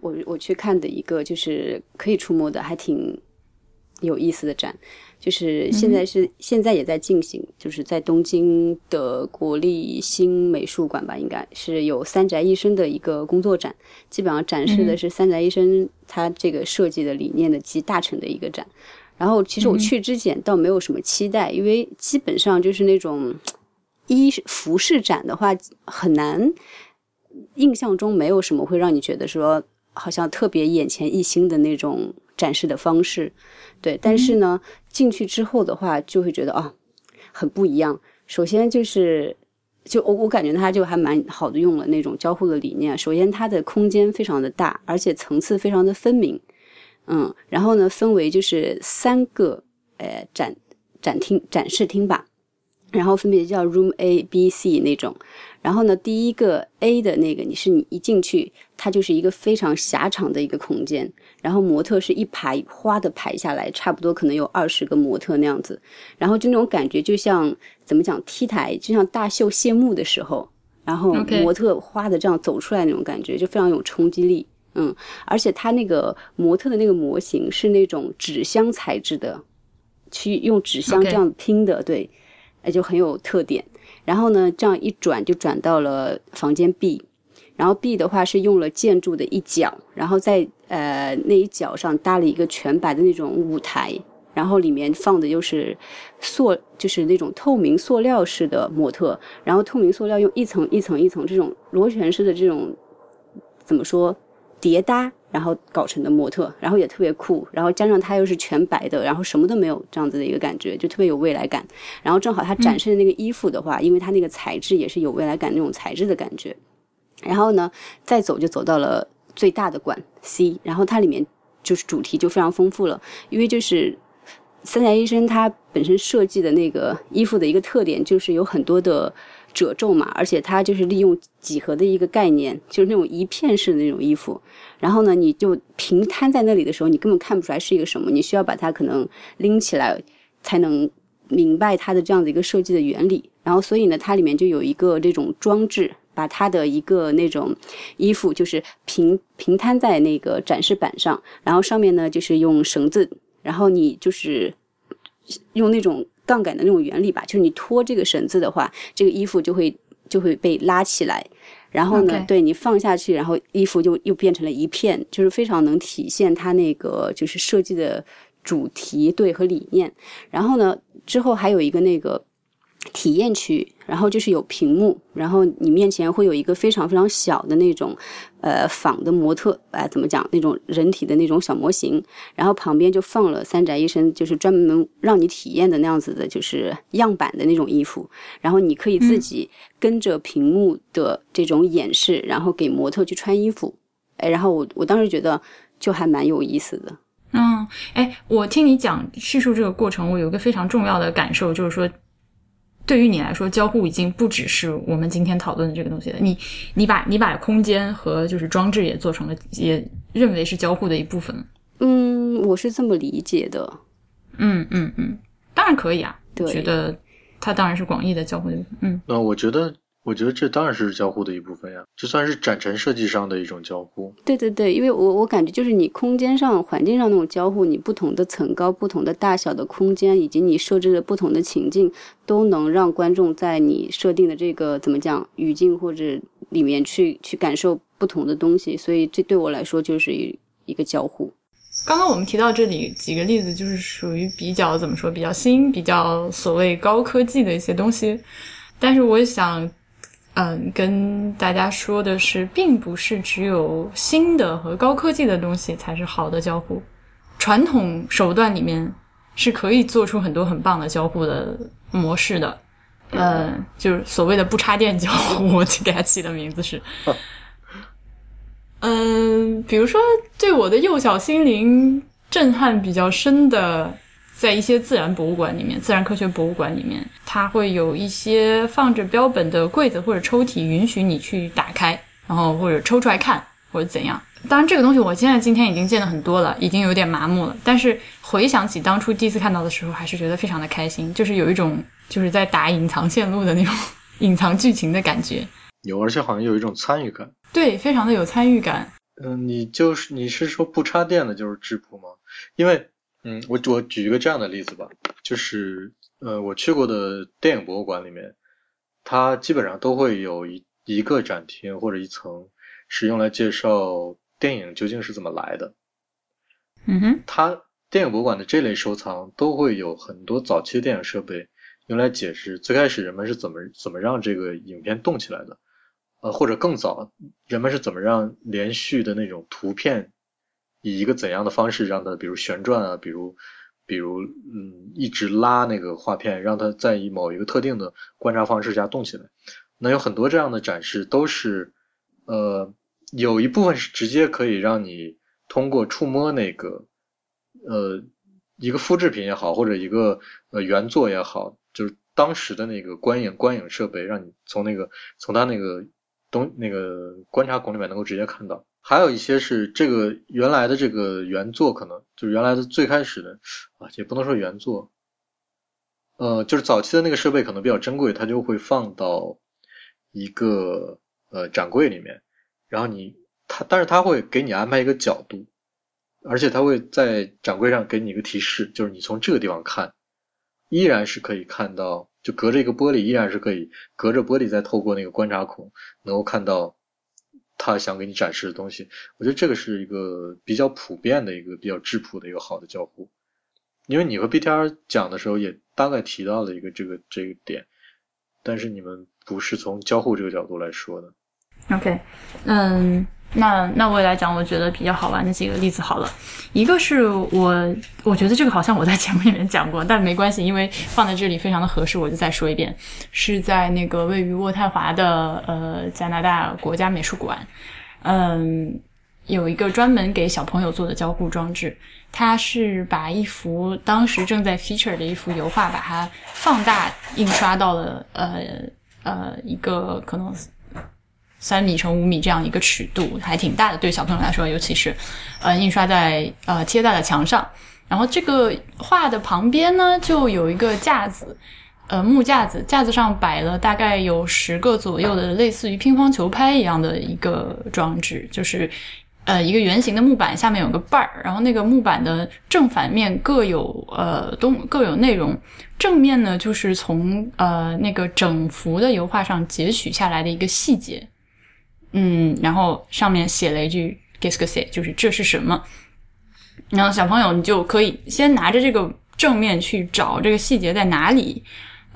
S3: 我我去看的一个就是可以触摸的，还挺有意思的展，就是现在是、现在也在进行，就是在东京的国立新美术馆吧，应该是有三宅一生的一个工作展，基本上展示的是三宅一生他这个设计的理念的集大成的一个展。然后其实我去之前倒没有什么期待，因为基本上就是那种一服饰展的话很难。印象中没有什么会让你觉得说好像特别眼前一新的那种展示的方式，对。但是呢，进去之后的话，就会觉得啊，很不一样。首先就是，就我我感觉它就还蛮好的，用了那种交互的理念。首先，它的空间非常的大，而且层次非常的分明，嗯。然后呢，分为就是三个呃展展厅展示厅吧，然后分别叫 Room A、B、C 那种。然后呢，第一个 A 的那个，你是你一进去，它就是一个非常狭长的一个空间，然后模特是一排花的排下来，差不多可能有二十个模特那样子，然后就那种感觉，就像怎么讲 T 台，就像大秀谢幕的时候，然后模特花的这样走出来那种感觉，就非常有冲击力。嗯，而且它那个模特的那个模型是那种纸箱材质的，去用纸箱这样拼的对，哎，就很有特点。然后呢，这样一转就转到了房间 B，然后 B 的话是用了建筑的一角，然后在呃那一角上搭了一个全白的那种舞台，然后里面放的就是塑，就是那种透明塑料式的模特，然后透明塑料用一层一层一层这种螺旋式的这种怎么说叠搭，然后搞成的模特，然后也特别酷，然后加上它又是全白的，然后什么都没有这样子的一个感觉，就特别有未来感。然后正好他展示的那个衣服的话，因为它那个材质也是有未来感那种材质的感觉。然后呢，再走就走到了最大的馆 C，然后它里面就是主题就非常丰富了，因为就是三宅一生他本身设计的那个衣服的一个特点就是有很多的褶皱嘛，而且它就是利用几何的一个概念，就是那种一片式的那种衣服。然后呢，你就平摊在那里的时候，你根本看不出来是一个什么，你需要把它可能拎起来才能明白它的这样的一个设计的原理。然后，所以呢，它里面就有一个这种装置，把它的一个那种衣服就是平平摊在那个展示板上，然后上面呢就是用绳子，然后你就是用那种杠杆的那种原理吧，就是你拖这个绳子的话，这个衣服就会就会被拉起来。然后呢对你放下去，然后衣服就又变成了一片，就是非常能体现它那个就是设计的主题对和理念。然后呢，之后还有一个那个体验区，然后就是有屏幕，然后你面前会有一个非常非常小的那种呃仿的模特，哎、怎么讲那种人体的那种小模型，然后旁边就放了三宅一生就是专门让你体验的那样子的，就是样板的那种衣服，然后你可以自己跟着屏幕的这种演示，然后给模特去穿衣服，哎，然后我我当时觉得就还蛮有意思的。
S1: 嗯，哎，我听你讲叙述这个过程，我有一个非常重要的感受，就是说，对于你来说，交互已经不只是我们今天讨论的这个东西了。你你把你把空间和就是装置也做成了，也认为是交互的一部分。
S3: 嗯，我是这么理解的。
S1: 嗯嗯嗯，当然可以啊，
S3: 对
S1: 觉得它当然是广义的交互的一部分。嗯
S2: 那我觉得，我觉得这当然是交互的一部分呀，这算是展陈设计上的一种交互。
S3: 对对对，因为我我感觉就是你空间上、环境上那种交互，你不同的层高、不同的大小的空间，以及你设置的不同的情境，都能让观众在你设定的这个怎么讲语境或者里面去去感受不同的东西，所以这对我来说就是一一个交互。
S1: 刚刚我们提到这里几个例子，就是属于比较怎么说，比较新、比较所谓高科技的一些东西。但是我想，嗯，跟大家说的是，并不是只有新的和高科技的东西才是好的交互。传统手段里面是可以做出很多很棒的交互的模式的。呃，就是所谓的不插电交互，我就给它起的名字是。<laughs> 嗯，比如说对我的幼小心灵震撼比较深的，在一些自然博物馆里面，自然科学博物馆里面，它会有一些放着标本的柜子或者抽屉，允许你去打开，然后或者抽出来看，或者怎样。当然，这个东西我现在今天已经见的很多了，已经有点麻木了。但是回想起当初第一次看到的时候，还是觉得非常的开心，就是有一种就是在打隐藏线路的那种 <laughs> 隐藏剧情的感觉。
S2: 有，而且好像有一种参与感。
S1: 对，非常的有参与感。
S2: 嗯，你就是你是说不插电的就是质朴吗？因为，嗯，我我举一个这样的例子吧，就是呃，我去过的电影博物馆里面，它基本上都会有一一个展厅或者一层是用来介绍电影究竟是怎么来的。
S1: 嗯哼，
S2: 它电影博物馆的这类收藏都会有很多早期的电影设备用来解释最开始人们是怎么怎么让这个影片动起来的。呃，或者更早，人们是怎么让连续的那种图片以一个怎样的方式让它，比如旋转啊，比如，比如，嗯，一直拉那个画片，让它在以某一个特定的观察方式下动起来。那有很多这样的展示都是，呃，有一部分是直接可以让你通过触摸那个，呃，一个复制品也好，或者一个呃原作也好，就是当时的那个观影观影设备，让你从那个从它那个。东那个观察孔里面能够直接看到，还有一些是这个原来的这个原作，可能就是原来的最开始的啊，也不能说原作，呃，就是早期的那个设备可能比较珍贵，它就会放到一个呃展柜里面，然后你它，但是它会给你安排一个角度，而且它会在展柜上给你一个提示，就是你从这个地方看，依然是可以看到。就隔着一个玻璃，依然是可以隔着玻璃再透过那个观察孔，能够看到他想给你展示的东西。我觉得这个是一个比较普遍的一个比较质朴的一个好的交互。因为你和 BTR 讲的时候也大概提到了一个这个这个点，但是你们不是从交互这个角度来说的。
S1: OK，嗯。那那我也来讲，我觉得比较好玩的几个例子好了。一个是我，我觉得这个好像我在节目里面讲过，但没关系，因为放在这里非常的合适，我就再说一遍。是在那个位于渥太华的呃加拿大国家美术馆，嗯，有一个专门给小朋友做的交互装置，它是把一幅当时正在 feature 的一幅油画，把它放大印刷到了呃呃一个可能。三米乘五米这样一个尺度还挺大的，对小朋友来说，尤其是，呃，印刷在呃贴在了墙上。然后这个画的旁边呢，就有一个架子，呃，木架子，架子上摆了大概有十个左右的类似于乒乓球拍一样的一个装置，就是呃一个圆形的木板，下面有个把儿，然后那个木板的正反面各有呃东各有内容。正面呢，就是从呃那个整幅的油画上截取下来的一个细节。嗯，然后上面写了一句，Giske say 就是这是什么？然后小朋友，你就可以先拿着这个正面去找这个细节在哪里。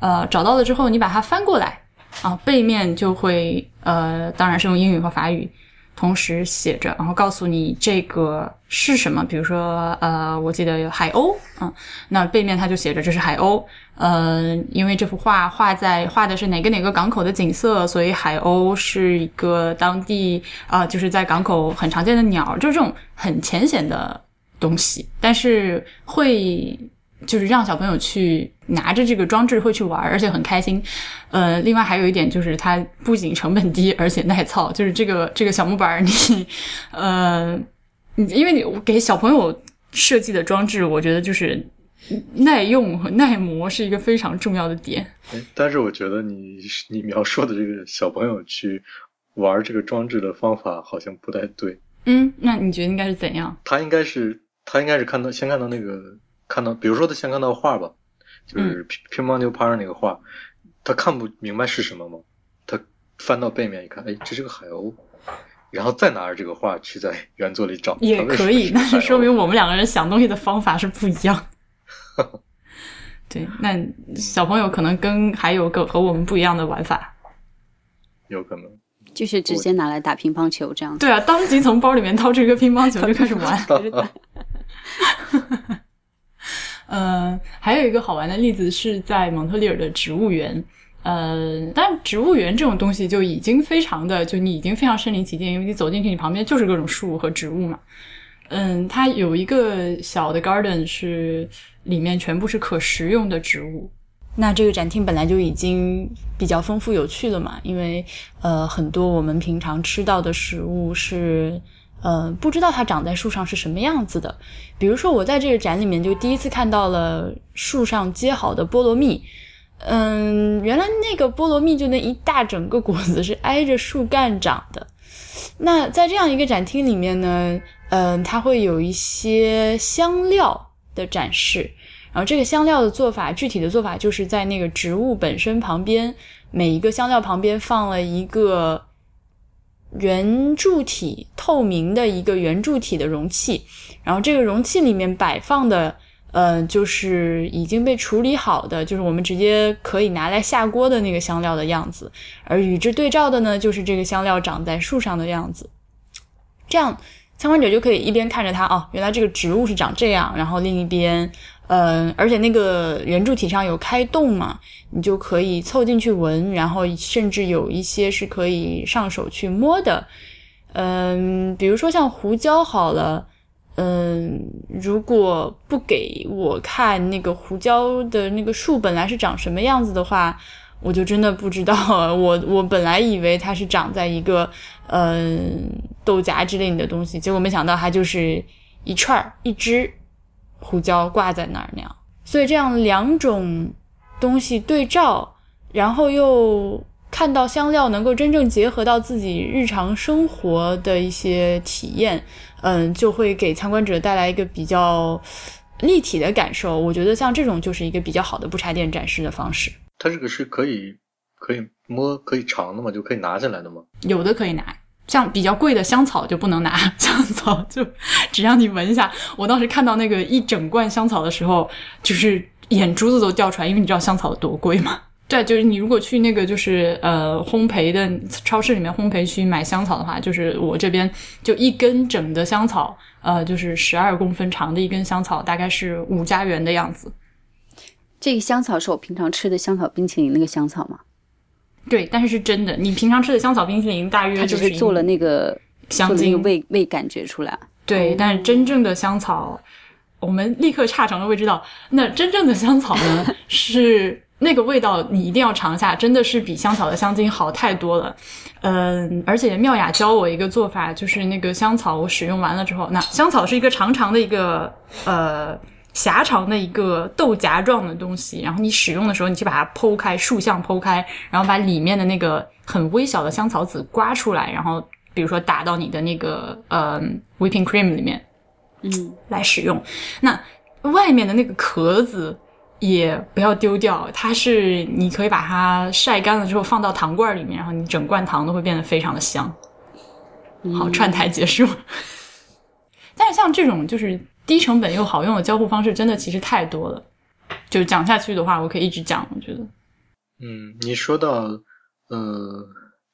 S1: 呃，找到了之后，你把它翻过来啊，背面就会呃，当然是用英语和法语。同时写着，然后告诉你这个是什么。比如说，呃，我记得有海鸥，嗯，那背面它就写着这是海鸥。呃，因为这幅画画在画的是哪个哪个港口的景色，所以海鸥是一个当地啊，就是在港口很常见的鸟，就是这种很浅显的东西，但是会。就是让小朋友去拿着这个装置会去玩，而且很开心。呃，另外还有一点就是，它不仅成本低，而且耐操。就是这个 <laughs> 这个小木板，你呃，你因为你给小朋友设计的装置，我觉得就是耐用和耐磨是一个非常重要的点。
S2: 但是我觉得你 <laughs> 你描述的这个小朋友去玩这个装置的方法好像不太对。
S1: 嗯，那你觉得应该是怎样？
S2: 他应该是他应该是看到先看到那个。看到，比如说他先看到画吧，就是乒乒乓球拍上那个画，他看不明白是什么吗？他翻到背面一看，哎，这是个海鸥，然后再拿着这个画去在原作里找，
S1: 也可以，那就说明我们两个人想东西的方法是不一样。<laughs> 对，那小朋友可能跟还有个和我们不一样的玩法，
S2: 有可能
S3: 就是直接拿来打乒乓球这样。
S1: 对啊，当即从包里面掏出一个乒乓球就开始玩。<laughs> <laughs> 呃，还有一个好玩的例子是在蒙特利尔的植物园，呃，但植物园这种东西就已经非常的，就你已经非常身临其境，因为你走进去，你旁边就是各种树和植物嘛。嗯，它有一个小的 garden 是里面全部是可食用的植物。那这个展厅本来就已经比较丰富有趣了嘛，因为呃很多我们平常吃到的食物是呃不知道它长在树上是什么样子的。比如说我在这个展里面就第一次看到了树上结好的菠萝蜜，嗯，原来那个菠萝蜜就那一大整个果子是挨着树干长的。那在这样一个展厅里面呢，嗯，它会有一些香料的展示。然后这个香料的做法，具体的做法就是在那个植物本身旁边，每一个香料旁边放了一个圆柱体、透明的一个圆柱体的容器，然后这个容器里面摆放的，呃，就是已经被处理好的，就是我们直接可以拿来下锅的那个香料的样子，而与之对照的呢，就是这个香料长在树上的样子，这样参观者就可以一边看着它，哦，原来这个植物是长这样，然后另一边。嗯，而且那个圆柱体上有开洞嘛，你就可以凑进去闻，然后甚至有一些是可以上手去摸的。嗯，比如说像胡椒好了，嗯，如果不给我看那个胡椒的那个树本来是长什么样子的话，我就真的不知道。<laughs> 我我本来以为它是长在一个嗯豆荚之类的东西，结果没想到它就是一串儿一支。胡椒挂在那儿那样，所以这样两种东西对照，然后又看到香料能够真正结合到自己日常生活的一些体验，嗯，就会给参观者带来一个比较立体的感受。我觉得像这种就是一个比较好的不插电展示的方式。
S2: 它这个是可以可以摸可以尝的吗？就可以拿下来的吗？
S1: 有的可以拿。像比较贵的香草就不能拿，香草就只让你闻一下。我当时看到那个一整罐香草的时候，就是眼珠子都掉出来，因为你知道香草多贵吗？对，就是你如果去那个就是呃烘焙的超市里面烘焙区买香草的话，就是我这边就一根整的香草，呃，就是十二公分长的一根香草，大概是五加元的样子。
S3: 这个香草是我平常吃的香草冰淇淋那个香草吗？
S1: 对，但是是真的。你平常吃的香草冰淇淋，大约
S3: 就是做了那个
S1: 香精
S3: 味味感觉出来。
S1: 对，但是真正的香草，我们立刻差成了会知道，那真正的香草呢，<laughs> 是那个味道，你一定要尝一下，真的是比香草的香精好太多了。嗯，而且妙雅教我一个做法，就是那个香草我使用完了之后，那香草是一个长长的一个呃。狭长的一个豆荚状的东西，然后你使用的时候，你去把它剖开，竖向剖开，然后把里面的那个很微小的香草籽刮出来，然后比如说打到你的那个呃 whipping cream 里面，
S3: 嗯，
S1: 来使用。那外面的那个壳子也不要丢掉，它是你可以把它晒干了之后放到糖罐里面，然后你整罐糖都会变得非常的香。好，串台结束。<laughs> 但是像这种就是。低成本又好用的交互方式真的其实太多了，就讲下去的话，我可以一直讲。我觉得，
S2: 嗯，你说到，呃，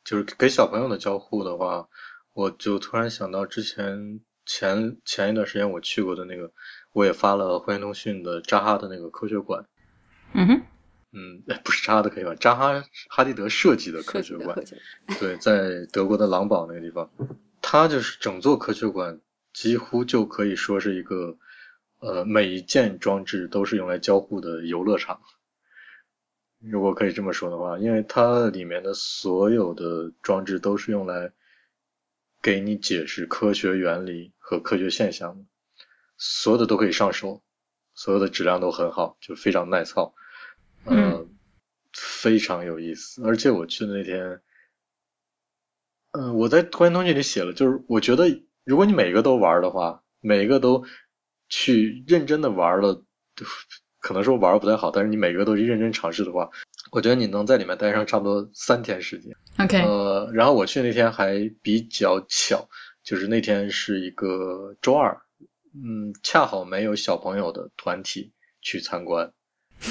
S2: 就是给小朋友的交互的话，我就突然想到之前前前一段时间我去过的那个，我也发了欢迎通讯的扎哈的那个科学馆。
S1: 嗯哼，
S2: 嗯，不是扎哈的科学馆，扎哈哈迪德设计的科学馆，对，在德国的狼堡那个地方，它就是整座科学馆。几乎就可以说是一个，呃，每一件装置都是用来交互的游乐场。如果可以这么说的话，因为它里面的所有的装置都是用来给你解释科学原理和科学现象，所有的都可以上手，所有的质量都很好，就非常耐操，嗯，非常有意思。而且我去的那天，嗯，我在关于东西里写了，就是我觉得。如果你每个都玩的话，每个都去认真的玩了，可能说玩不太好，但是你每个都去认真尝试的话，我觉得你能在里面待上差不多三天时间。
S1: OK，
S2: 呃，然后我去那天还比较巧，就是那天是一个周二，嗯，恰好没有小朋友的团体去参观，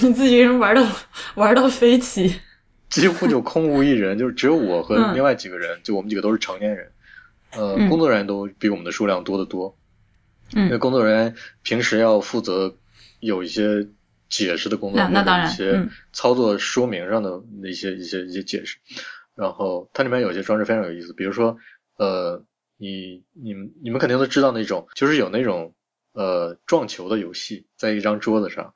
S1: 你自己一人玩到玩到飞起，
S2: 几乎就空无一人，就是只有我和另外几个人，就我们几个都是成年人。呃，工作人员都比我们的数量多得多。
S1: 嗯，
S2: 因为工作人员平时要负责有一些解释的工作，
S1: 那那当然
S2: 一些操作说明上的那些一些一些解释。然后它里面有些装置非常有意思，比如说呃，你你们你们肯定都知道那种，就是有那种呃撞球的游戏，在一张桌子上，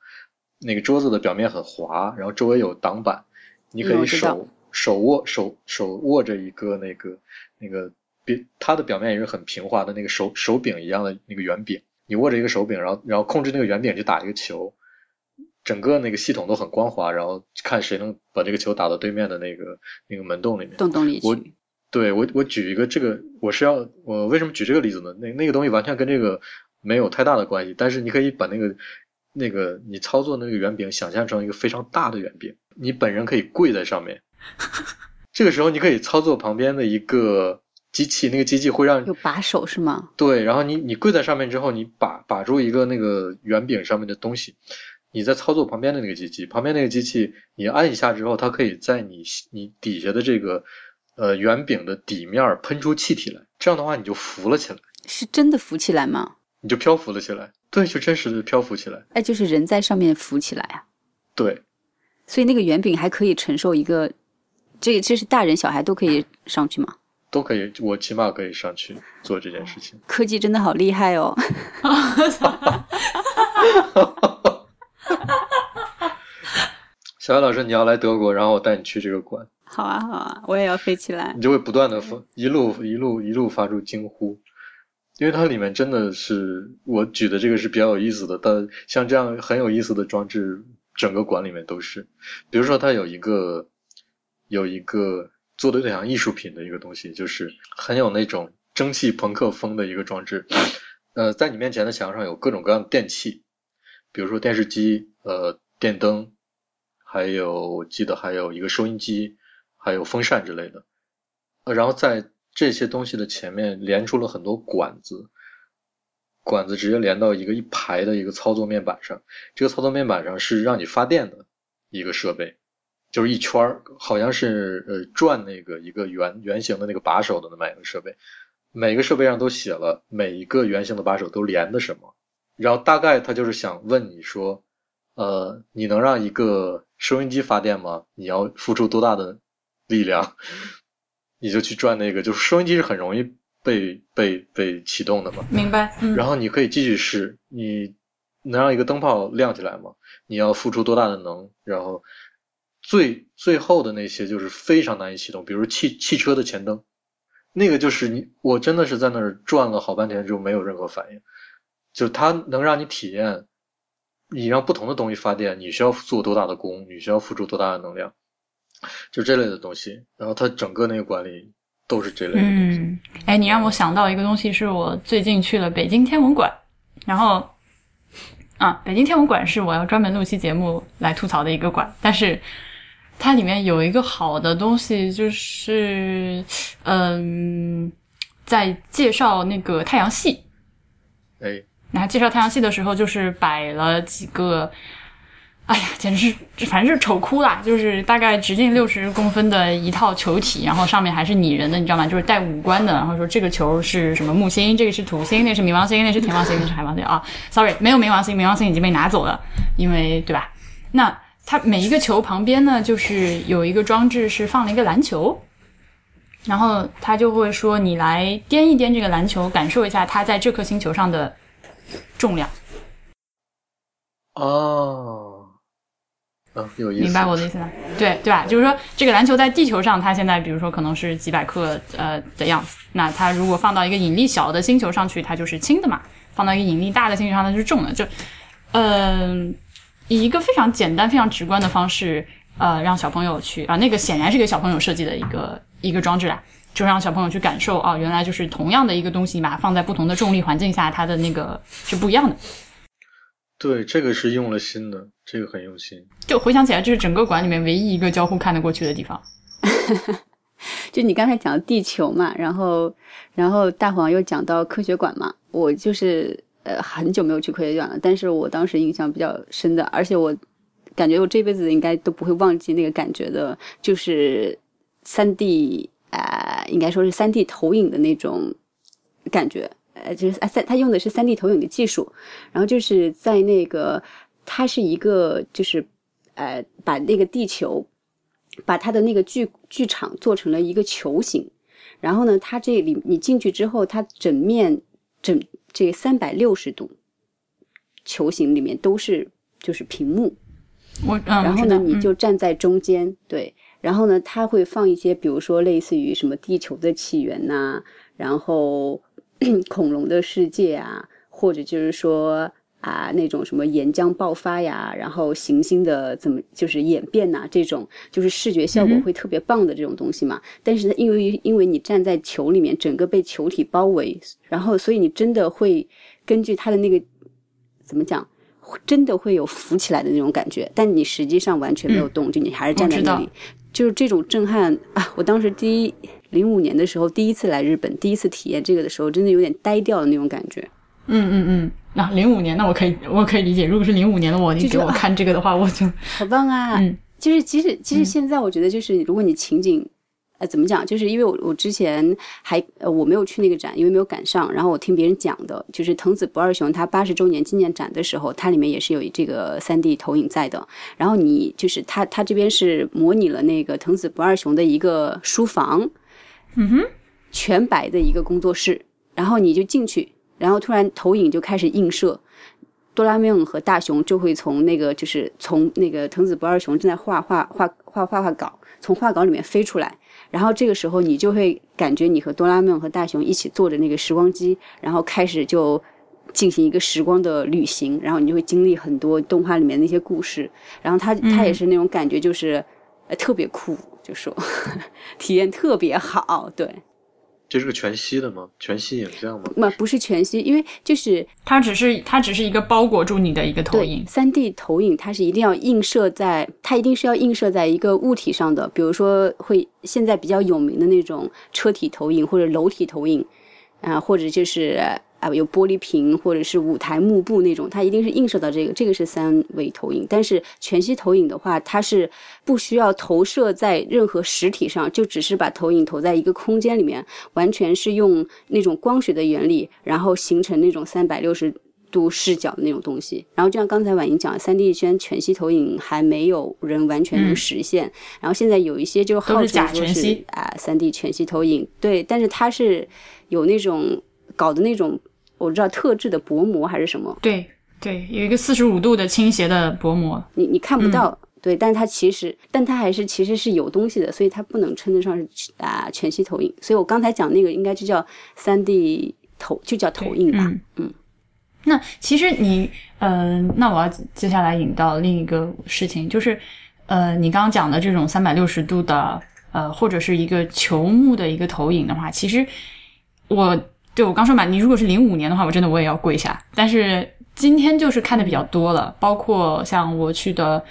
S2: 那个桌子的表面很滑，然后周围有挡板，你可以手手握手手握着一个那个那个表，它的表面也是很平滑的那个手手柄一样的那个圆柄。你握着一个手柄，然后然后控制那个圆柄去打一个球，整个那个系统都很光滑，然后看谁能把这个球打到对面的那个那个门洞里面。
S3: 洞洞里
S2: 我对我我举一个这个，我是要我为什么举这个例子呢？那那个东西完全跟这个没有太大的关系，但是你可以把那个那个你操作那个圆柄想象成一个非常大的圆柄，你本人可以跪在上面，<laughs> 这个时候你可以操作旁边的一个。机器那个机器会让
S3: 有把手是吗？
S2: 对，然后你你跪在上面之后，你把把住一个那个圆饼上面的东西，你在操作旁边的那个机器，旁边那个机器你按一下之后，它可以在你你底下的这个呃圆饼的底面喷出气体来，这样的话你就浮了起来。
S3: 是真的浮起来吗？
S2: 你就漂浮了起来。对，就真实的漂浮起来。
S3: 哎，就是人在上面浮起来啊。
S2: 对。
S3: 所以那个圆饼还可以承受一个，这这是大人小孩都可以上去吗？
S2: 都可以，我起码可以上去做这件事情。
S3: 科技真的好厉害哦！
S2: 小艾老师，你要来德国，然后我带你去这个馆。
S3: 好啊，好啊，我也要飞起来。
S2: 你就会不断的发，一路一路一路发出惊呼，因为它里面真的是我举的这个是比较有意思的。但像这样很有意思的装置，整个馆里面都是。比如说，它有一个有一个。做的有点像艺术品的一个东西，就是很有那种蒸汽朋克风的一个装置。呃，在你面前的墙上有各种各样的电器，比如说电视机、呃电灯，还有记得还有一个收音机，还有风扇之类的。呃，然后在这些东西的前面连出了很多管子，管子直接连到一个一排的一个操作面板上。这个操作面板上是让你发电的一个设备。就是一圈儿，好像是呃转那个一个圆圆形的那个把手的那么一个设备，每个设备上都写了每一个圆形的把手都连的什么，然后大概他就是想问你说，呃，你能让一个收音机发电吗？你要付出多大的力量？你就去转那个，就是收音机是很容易被被被启动的嘛。
S1: 明白。
S2: 然后你可以继续试，你能让一个灯泡亮起来吗？你要付出多大的能？然后。最最后的那些就是非常难以启动，比如汽汽车的前灯，那个就是你我真的是在那儿转了好半天就没有任何反应，就它能让你体验，你让不同的东西发电，你需要做多大的功，你需要付出多大的能量，就这类的东西，然后它整个那个管理都是这类的。
S1: 嗯，哎，你让我想到一个东西，是我最近去了北京天文馆，然后啊，北京天文馆是我要专门录期节目来吐槽的一个馆，但是。它里面有一个好的东西，就是，嗯，在介绍那个太阳系。
S2: 哎，
S1: 那介绍太阳系的时候，就是摆了几个，哎呀，简直是，反正是丑哭啦！就是大概直径六十公分的一套球体，然后上面还是拟人的，你知道吗？就是带五官的。然后说这个球是什么木星，这个是土星，那是冥王星，那是天王星，那是海王星啊。Sorry，没有冥王星，冥王星已经被拿走了，因为对吧？那。它每一个球旁边呢，就是有一个装置，是放了一个篮球，然后他就会说：“你来掂一掂这个篮球，感受一下它在这颗星球上的重量。”
S2: 哦，嗯，有意思，
S1: 明白我的意思吗？对对吧？就是说，这个篮球在地球上，它现在比如说可能是几百克呃的样子，那它如果放到一个引力小的星球上去，它就是轻的嘛；放到一个引力大的星球上，它就是重的。就，嗯。以一个非常简单、非常直观的方式，呃，让小朋友去啊，那个显然是给小朋友设计的一个一个装置啊，就让小朋友去感受啊，原来就是同样的一个东西，把它放在不同的重力环境下，它的那个是不一样的。
S2: 对，这个是用了心的，这个很用心。
S1: 就回想起来，这是整个馆里面唯一一个交互看得过去的地方。<laughs>
S3: 就你刚才讲地球嘛，然后然后大黄又讲到科学馆嘛，我就是。呃，很久没有去科学馆了，但是我当时印象比较深的，而且我感觉我这辈子应该都不会忘记那个感觉的，就是三 D 啊，应该说是三 D 投影的那种感觉，呃，就是啊三，他用的是三 D 投影的技术，然后就是在那个它是一个就是呃把那个地球把它的那个剧剧场做成了一个球形，然后呢，它这里你进去之后，它整面整这三百六十度球形里面都是就是屏幕，
S1: 我嗯，
S3: 然后呢，你
S1: 嗯。
S3: 就站在中间，对，然后呢，它会放一些，比如说类似于什么地球的起源呐、然后 <clears throat> 恐龙的世界啊，或者就是说啊那种什么岩浆爆发呀，然后行星的怎么就是演变呐、这种就是视觉效果会特别棒的这种东西嘛。但是呢，因为因为你站在球里面，整个被球体包围，然后所以你真的会根据它的那个怎么讲？真的会有浮起来的那种感觉，但你实际上完全没有动，就你还是站在那里，就是这种震撼啊！我当时第一零五年的时候，第一次来日本，第一次体验这个的时候，真的有点呆掉的那种感觉。
S1: 嗯嗯嗯，那零五年，那我可以我可以理解，如果是零五年的我，你给我看这个的话，我就 <laughs>
S3: 好棒啊！
S1: 嗯
S3: 就是其实其实现在我觉得就是如果你情景。呃，怎么讲？就是因为我我之前还呃我没有去那个展，因为没有赶上。然后我听别人讲的，就是藤子不二雄他八十周年纪念展的时候，它里面也是有这个三 D 投影在的。然后你就是他他这边是模拟了那个藤子不二雄的一个书房，
S1: 嗯哼，
S3: 全白的一个工作室，然后你就进去，然后突然投影就开始映射，哆啦 A 梦和大雄就会从那个就是从那个藤子不二雄正在画画画画画画稿，从画稿里面飞出来，然后这个时候你就会感觉你和哆啦 A 梦和大雄一起坐着那个时光机，然后开始就。进行一个时光的旅行，然后你就会经历很多动画里面的一些故事，然后他他也是那种感觉，就是、呃特别酷，就说 <laughs> 体验特别好，对。
S2: 这是个全息的吗？全息影像吗？
S3: 那不是全息，因为就是
S1: 它只是它只是一个包裹住你的一个投影，
S3: 三 D 投影，它是一定要映射在，它一定是要映射在一个物体上的，比如说会现在比较有名的那种车体投影或者楼体投影，啊、或者就是啊、有玻璃屏或者是舞台幕布那种，它一定是映射到这个，这个是三维投影。但是全息投影的话，它是不需要投射在任何实体上，就只是把投影投在一个空间里面，完全是用那种光学的原理，然后形成那种三百六十度视角的那种东西。然后就像刚才婉莹讲的，三 D 圈全息投影还没有人完全能实现。然后现在有一些就号
S1: 都是假
S3: 称说是啊三 D 全息投影，对，但是它是有那种搞的那种我知道特制的薄膜还是什么，
S1: 对对，有一个四十五度的倾斜的薄膜，
S3: 你你看不到。对，但是它其实，但它还是其实是有东西的，所以它不能称得上是啊全息投影。所以我刚才讲那个应该就叫三 D 投，就叫投影吧。
S1: 嗯嗯。那其实你，呃，那我要接下来引到另一个事情，就是，呃，你刚刚讲的这种三百六十度的，呃，或者是一个球幕的一个投影的话，其实我对我刚说嘛，你如果是零五年的话，我真的我也要跪下。但是今天就是看的比较多了，包括像我去的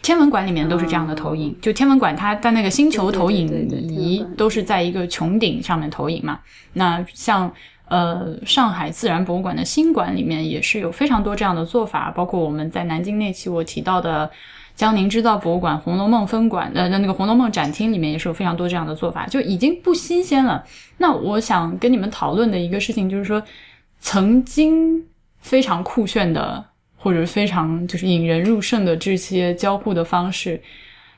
S1: 天文馆里面都是这样的投影，就天文馆它在那个星球投影仪都是在一个穹顶上面投影嘛。那像呃上海自然博物馆的新馆里面也是有非常多这样的做法，包括我们在南京那期我提到的。江宁织造博物馆《红楼梦》分馆呃，那个《红楼梦》展厅里面也是有非常多这样的做法，就已经不新鲜了。那我想跟你们讨论的一个事情就是说，曾经非常酷炫的，或者非常就是引人入胜的这些交互的方式，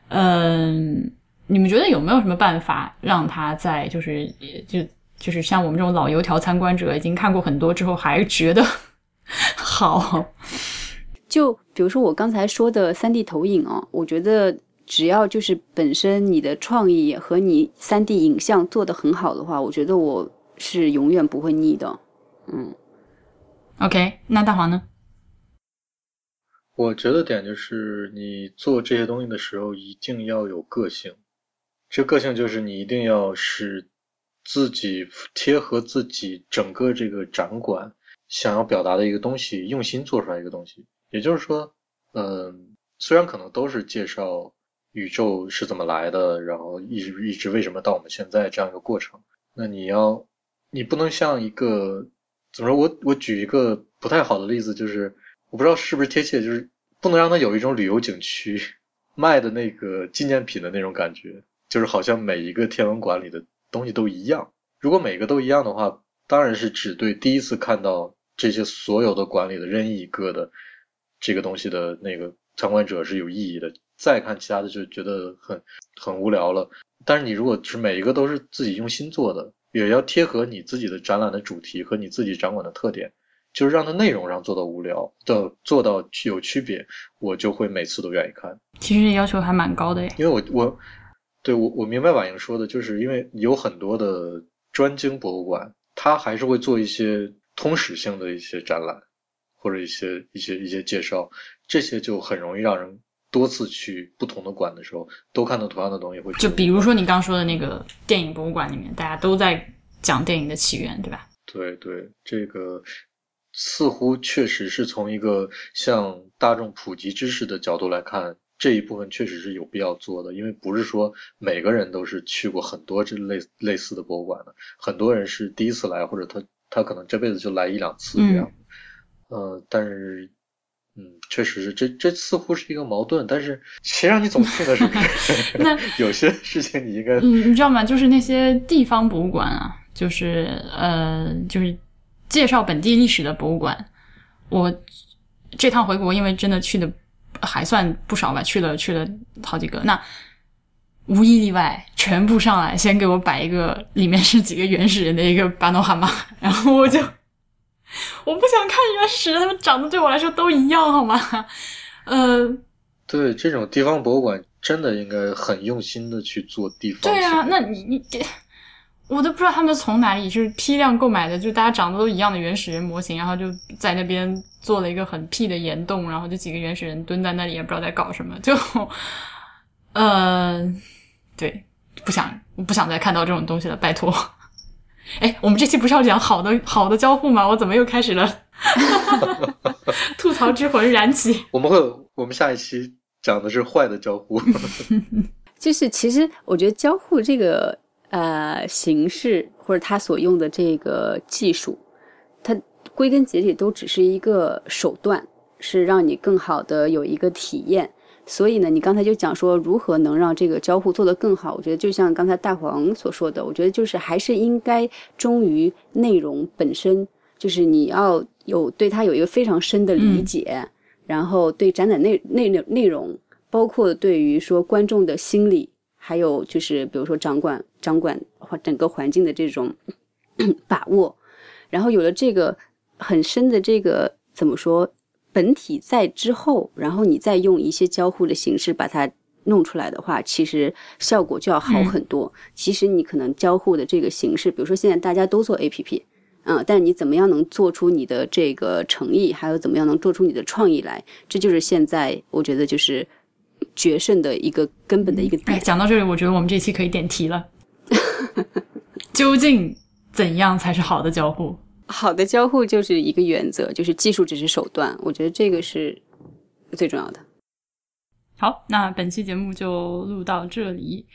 S1: 嗯，你们觉得有没有什么办法让它在就是就就是像我们这种老油条参观者，已经看过很多之后，还觉得 <laughs> 好？
S3: 就比如说我刚才说的三 D 投影啊，我觉得只要就是本身你的创意和你三 D 影像做得很好的话，我觉得我是永远不会腻的。嗯
S1: ，OK，那大黄呢？
S2: 我觉得点就是你做这些东西的时候一定要有个性，这个性就是你一定要使自己贴合自己整个这个展馆想要表达的一个东西，用心做出来一个东西。也就是说，嗯，虽然可能都是介绍宇宙是怎么来的，然后一直一直为什么到我们现在这样一个过程，那你要你不能像一个怎么说？我我举一个不太好的例子，就是我不知道是不是贴切，就是不能让它有一种旅游景区卖的那个纪念品的那种感觉，就是好像每一个天文馆里的东西都一样。如果每个都一样的话，当然是只对第一次看到这些所有的馆里的任意一个的这个东西的那个参观者是有意义的，再看其他的就觉得很很无聊了。但是你如果是每一个都是自己用心做的，也要贴合你自己的展览的主题和你自己展馆的特点，就是让它内容上做到无聊的做到有区别，我就会每次都愿意看。
S1: 其实要求还蛮高的呀。
S2: 因为我我对我我明白婉莹说的，就是因为有很多的专精博物馆，它还是会做一些通识性的一些展览，或者一些一些一些介绍，这些就很容易让人多次去不同的馆的时候，都看到同样的东西会。
S1: 就比如说你刚说的那个电影博物馆里面，大家都在讲电影的起源，对吧？
S2: 对对，这个似乎确实是从一个向大众普及知识的角度来看。这一部分确实是有必要做的，因为不是说每个人都是去过很多这类类似的博物馆的，很多人是第一次来，或者他他可能这辈子就来一两次这样。呃，但是，嗯，确实是这这似乎是一个矛盾，但是谁让你总去呢？是不是？<laughs> <laughs>
S1: 那
S2: 有些事情你应该，
S1: 嗯，你知道吗？就是那些地方博物馆啊，就是呃，就是介绍本地历史的博物馆。我这趟回国，因为真的去的。还算不少吧，去了去了好几个，那无一例外，全部上来先给我摆一个，里面是几个原始人的一个巴诺哈马，然后我就 <laughs> 我不想看原始人，他们长得对我来说都一样，好吗？<laughs> 呃，
S2: 对，这种地方博物馆真的应该很用心的去做地方。
S1: 对啊，那你你我都不知道他们从哪里就是批量购买的，就大家长得都一样的原始人模型，然后就在那边。做了一个很屁的岩洞，然后就几个原始人蹲在那里，也不知道在搞什么。就，<laughs> 呃，对，不想，不想再看到这种东西了，拜托。哎，我们这期不是要讲好的好的交互吗？我怎么又开始了？<laughs> 吐槽之魂燃起。
S2: 我们会，我们下一期讲的是坏的交互。<laughs>
S3: 就是其实我觉得交互这个呃形式，或者它所用的这个技术，它。归根结底都只是一个手段，是让你更好的有一个体验。所以呢，你刚才就讲说如何能让这个交互做得更好。我觉得就像刚才大黄所说的，我觉得就是还是应该忠于内容本身，就是你要有对它有一个非常深的理解，然后对展览内内内内容，包括对于说观众的心理，还有就是比如说掌管掌管整个环境的这种 <clears throat> 把握，然后有了这个。很深的这个怎么说？本体在之后，然后你再用一些交互的形式把它弄出来的话，其实效果就要好很多。其实你可能交互的这个形式，比如说现在大家都做 APP，嗯，但你怎么样能做出你的这个诚意，还有怎么样能做出你的创意来？这就是现在我觉得就是决胜的一个根本的一个点。
S1: 讲到这里，我觉得我们这期可以点题了。<laughs> 究竟怎样才是好的交互？
S3: 好的交互就是一个原则，就是技术只是手段。我觉得这个是最重要的。
S1: 好，那本期节目就录到这里。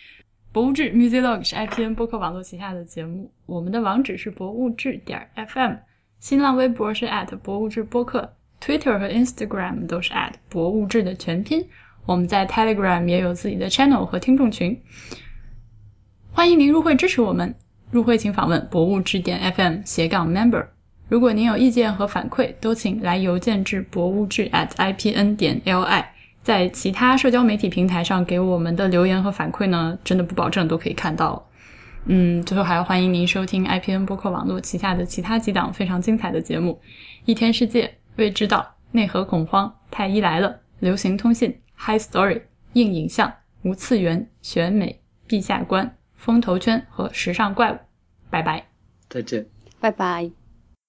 S1: 博物志 Museolog 是 IPN 播客网络旗下的节目，我们的网址是博物志点 FM，新浪微博是 at 博物志播客，Twitter 和 Instagram 都是 at 博物志的全拼。我们在 Telegram 也有自己的 channel 和听众群，欢迎您入会支持我们。入会请访问博物志点 FM 斜杠 member。如果您有意见和反馈，都请来邮件至博物志 at ipn 点 li。在其他社交媒体平台上给我们的留言和反馈呢，真的不保证都可以看到。嗯，最后还要欢迎您收听 IPN 播客网络旗下的其他几档非常精彩的节目：一天世界、未知道、内核恐慌、太医来了、流行通信、High Story、硬影像、无次元、选美、陛下观。风投圈和时尚怪物，拜拜，
S2: 再见，
S3: 拜拜。